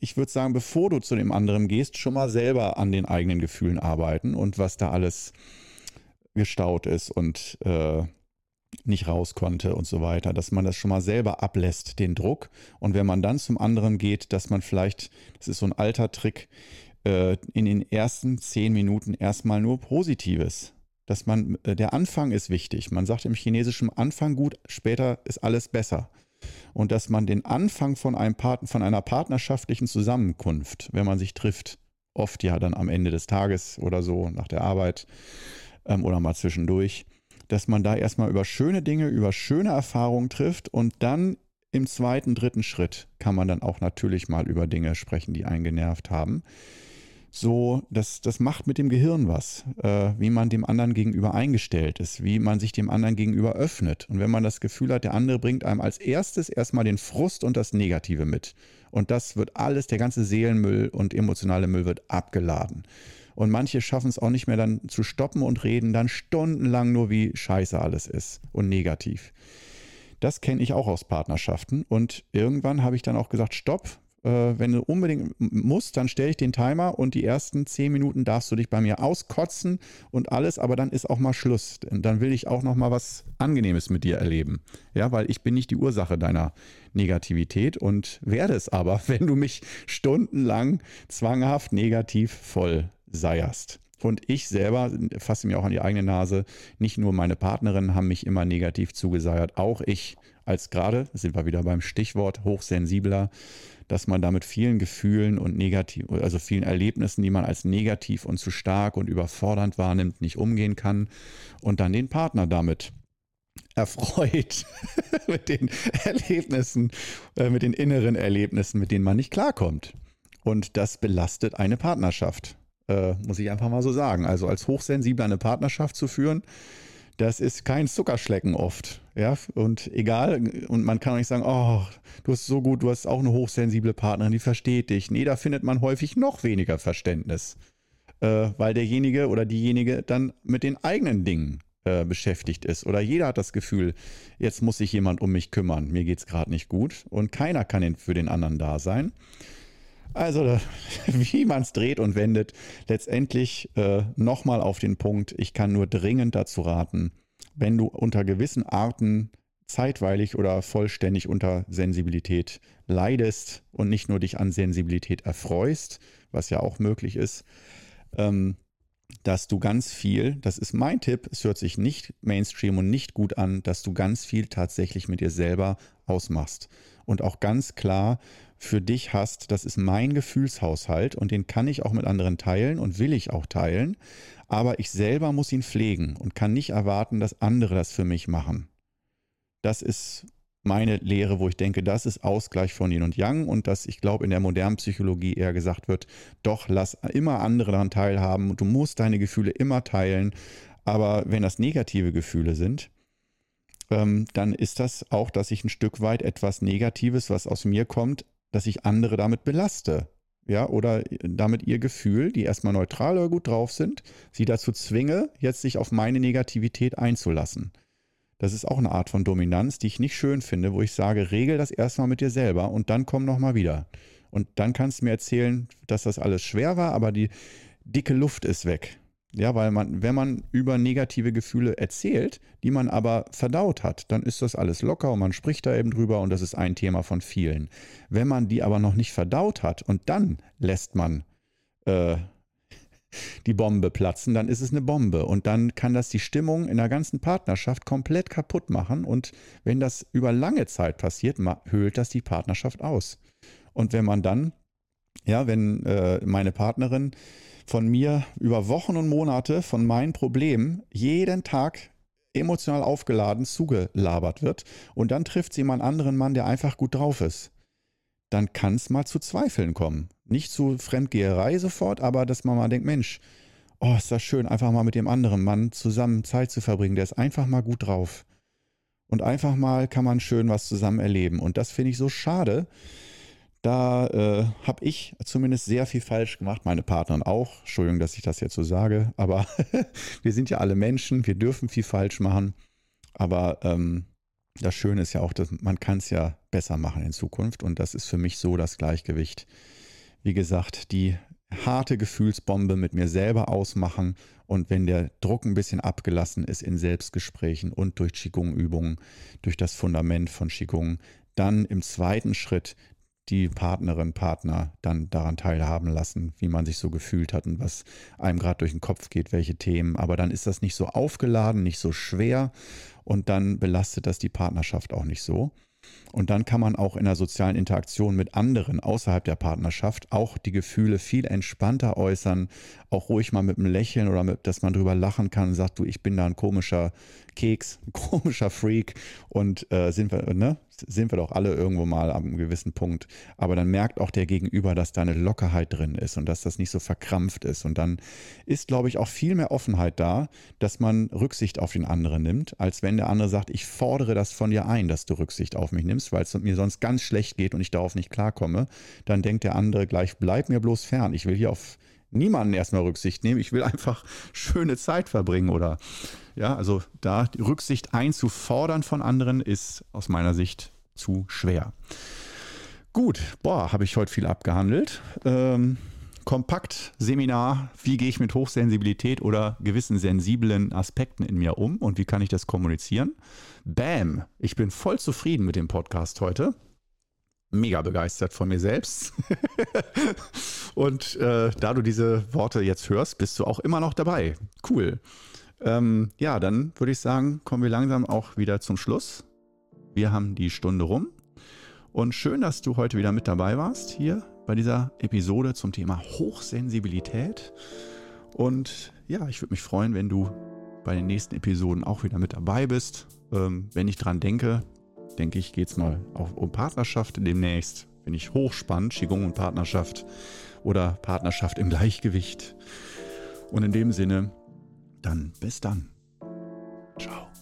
ich würde sagen, bevor du zu dem anderen gehst, schon mal selber an den eigenen Gefühlen arbeiten und was da alles gestaut ist und äh, nicht raus konnte und so weiter, dass man das schon mal selber ablässt, den Druck. Und wenn man dann zum anderen geht, dass man vielleicht, das ist so ein alter Trick, äh, in den ersten zehn Minuten erstmal nur Positives. Dass man, äh, der Anfang ist wichtig. Man sagt im Chinesischen Anfang gut, später ist alles besser. Und dass man den Anfang von, einem Part von einer partnerschaftlichen Zusammenkunft, wenn man sich trifft, oft ja dann am Ende des Tages oder so nach der Arbeit ähm, oder mal zwischendurch, dass man da erstmal über schöne Dinge, über schöne Erfahrungen trifft und dann im zweiten, dritten Schritt kann man dann auch natürlich mal über Dinge sprechen, die einen genervt haben. So, das, das macht mit dem Gehirn was, äh, wie man dem anderen gegenüber eingestellt ist, wie man sich dem anderen gegenüber öffnet. Und wenn man das Gefühl hat, der andere bringt einem als erstes erstmal den Frust und das Negative mit. Und das wird alles, der ganze Seelenmüll und emotionale Müll wird abgeladen. Und manche schaffen es auch nicht mehr dann zu stoppen und reden dann stundenlang nur, wie scheiße alles ist und negativ. Das kenne ich auch aus Partnerschaften. Und irgendwann habe ich dann auch gesagt, stopp, äh, wenn du unbedingt musst, dann stelle ich den Timer und die ersten zehn Minuten darfst du dich bei mir auskotzen und alles, aber dann ist auch mal Schluss. Dann will ich auch noch mal was Angenehmes mit dir erleben. Ja, weil ich bin nicht die Ursache deiner Negativität und werde es aber, wenn du mich stundenlang zwanghaft negativ voll seierst. Und ich selber fasse mir auch an die eigene Nase. Nicht nur meine Partnerinnen haben mich immer negativ zugeseiert, auch ich als gerade, sind wir wieder beim Stichwort hochsensibler, dass man da mit vielen Gefühlen und negativ, also vielen Erlebnissen, die man als negativ und zu stark und überfordernd wahrnimmt, nicht umgehen kann und dann den Partner damit erfreut mit den Erlebnissen, äh, mit den inneren Erlebnissen, mit denen man nicht klarkommt. Und das belastet eine Partnerschaft. Äh, muss ich einfach mal so sagen. Also als Hochsensibler eine Partnerschaft zu führen, das ist kein Zuckerschlecken oft. Ja, und egal, und man kann auch nicht sagen, oh, du hast so gut, du hast auch eine hochsensible Partnerin, die versteht dich. Nee, da findet man häufig noch weniger Verständnis, äh, weil derjenige oder diejenige dann mit den eigenen Dingen äh, beschäftigt ist. Oder jeder hat das Gefühl, jetzt muss sich jemand um mich kümmern, mir geht es gerade nicht gut und keiner kann für den anderen da sein. Also, wie man es dreht und wendet, letztendlich äh, nochmal auf den Punkt, ich kann nur dringend dazu raten, wenn du unter gewissen Arten zeitweilig oder vollständig unter Sensibilität leidest und nicht nur dich an Sensibilität erfreust, was ja auch möglich ist, ähm, dass du ganz viel, das ist mein Tipp, es hört sich nicht Mainstream und nicht gut an, dass du ganz viel tatsächlich mit dir selber ausmachst. Und auch ganz klar für dich hast, das ist mein Gefühlshaushalt und den kann ich auch mit anderen teilen und will ich auch teilen, aber ich selber muss ihn pflegen und kann nicht erwarten, dass andere das für mich machen. Das ist meine Lehre, wo ich denke, das ist Ausgleich von Yin und Yang und dass ich glaube, in der modernen Psychologie eher gesagt wird, doch lass immer andere daran teilhaben, du musst deine Gefühle immer teilen, aber wenn das negative Gefühle sind, ähm, dann ist das auch, dass ich ein Stück weit etwas Negatives, was aus mir kommt, dass ich andere damit belaste. Ja, oder damit ihr Gefühl, die erstmal neutral oder gut drauf sind, sie dazu zwinge, jetzt sich auf meine Negativität einzulassen. Das ist auch eine Art von Dominanz, die ich nicht schön finde, wo ich sage, regel das erstmal mit dir selber und dann komm nochmal wieder. Und dann kannst du mir erzählen, dass das alles schwer war, aber die dicke Luft ist weg. Ja, weil man, wenn man über negative Gefühle erzählt, die man aber verdaut hat, dann ist das alles locker und man spricht da eben drüber und das ist ein Thema von vielen. Wenn man die aber noch nicht verdaut hat und dann lässt man äh, die Bombe platzen, dann ist es eine Bombe und dann kann das die Stimmung in der ganzen Partnerschaft komplett kaputt machen und wenn das über lange Zeit passiert, höhlt das die Partnerschaft aus. Und wenn man dann, ja, wenn äh, meine Partnerin von mir über Wochen und Monate von meinen Problemen jeden Tag emotional aufgeladen zugelabert wird und dann trifft sie mal einen anderen Mann, der einfach gut drauf ist, dann kann es mal zu Zweifeln kommen. Nicht zu Fremdgeherei sofort, aber dass man mal denkt, Mensch, oh, ist das schön, einfach mal mit dem anderen Mann zusammen Zeit zu verbringen, der ist einfach mal gut drauf. Und einfach mal kann man schön was zusammen erleben. Und das finde ich so schade, da äh, habe ich zumindest sehr viel falsch gemacht, meine Partnerin auch. Entschuldigung, dass ich das jetzt so sage, aber wir sind ja alle Menschen, wir dürfen viel falsch machen. Aber ähm, das Schöne ist ja auch, dass man kann es ja besser machen in Zukunft und das ist für mich so das Gleichgewicht. Wie gesagt, die harte Gefühlsbombe mit mir selber ausmachen und wenn der Druck ein bisschen abgelassen ist in Selbstgesprächen und durch Qigong-Übungen, durch das Fundament von Qigong, dann im zweiten Schritt die Partnerin, Partner dann daran teilhaben lassen, wie man sich so gefühlt hat und was einem gerade durch den Kopf geht, welche Themen. Aber dann ist das nicht so aufgeladen, nicht so schwer und dann belastet das die Partnerschaft auch nicht so. Und dann kann man auch in der sozialen Interaktion mit anderen außerhalb der Partnerschaft auch die Gefühle viel entspannter äußern, auch ruhig mal mit einem Lächeln oder mit, dass man drüber lachen kann und sagt, du, ich bin da ein komischer Keks, ein komischer Freak und äh, sind wir, ne? Sind wir doch alle irgendwo mal einem gewissen Punkt. Aber dann merkt auch der Gegenüber, dass da eine Lockerheit drin ist und dass das nicht so verkrampft ist. Und dann ist, glaube ich, auch viel mehr Offenheit da, dass man Rücksicht auf den anderen nimmt, als wenn der andere sagt, ich fordere das von dir ein, dass du Rücksicht auf mich nimmst, weil es mir sonst ganz schlecht geht und ich darauf nicht klarkomme. Dann denkt der andere gleich, bleib mir bloß fern. Ich will hier auf niemanden erstmal Rücksicht nehmen. Ich will einfach schöne Zeit verbringen oder ja, also da die Rücksicht einzufordern von anderen ist aus meiner Sicht zu schwer. Gut, boah, habe ich heute viel abgehandelt. Ähm, kompakt Seminar, wie gehe ich mit Hochsensibilität oder gewissen sensiblen Aspekten in mir um und wie kann ich das kommunizieren? Bam, ich bin voll zufrieden mit dem Podcast heute mega begeistert von mir selbst. und äh, da du diese Worte jetzt hörst, bist du auch immer noch dabei. Cool. Ähm, ja, dann würde ich sagen, kommen wir langsam auch wieder zum Schluss. Wir haben die Stunde rum. Und schön, dass du heute wieder mit dabei warst hier bei dieser Episode zum Thema Hochsensibilität. Und ja, ich würde mich freuen, wenn du bei den nächsten Episoden auch wieder mit dabei bist. Ähm, wenn ich dran denke, denke ich, geht es mal auch um Partnerschaft demnächst. Finde ich hochspannend, Qigong und Partnerschaft oder Partnerschaft im Gleichgewicht. Und in dem Sinne, dann bis dann. Ciao.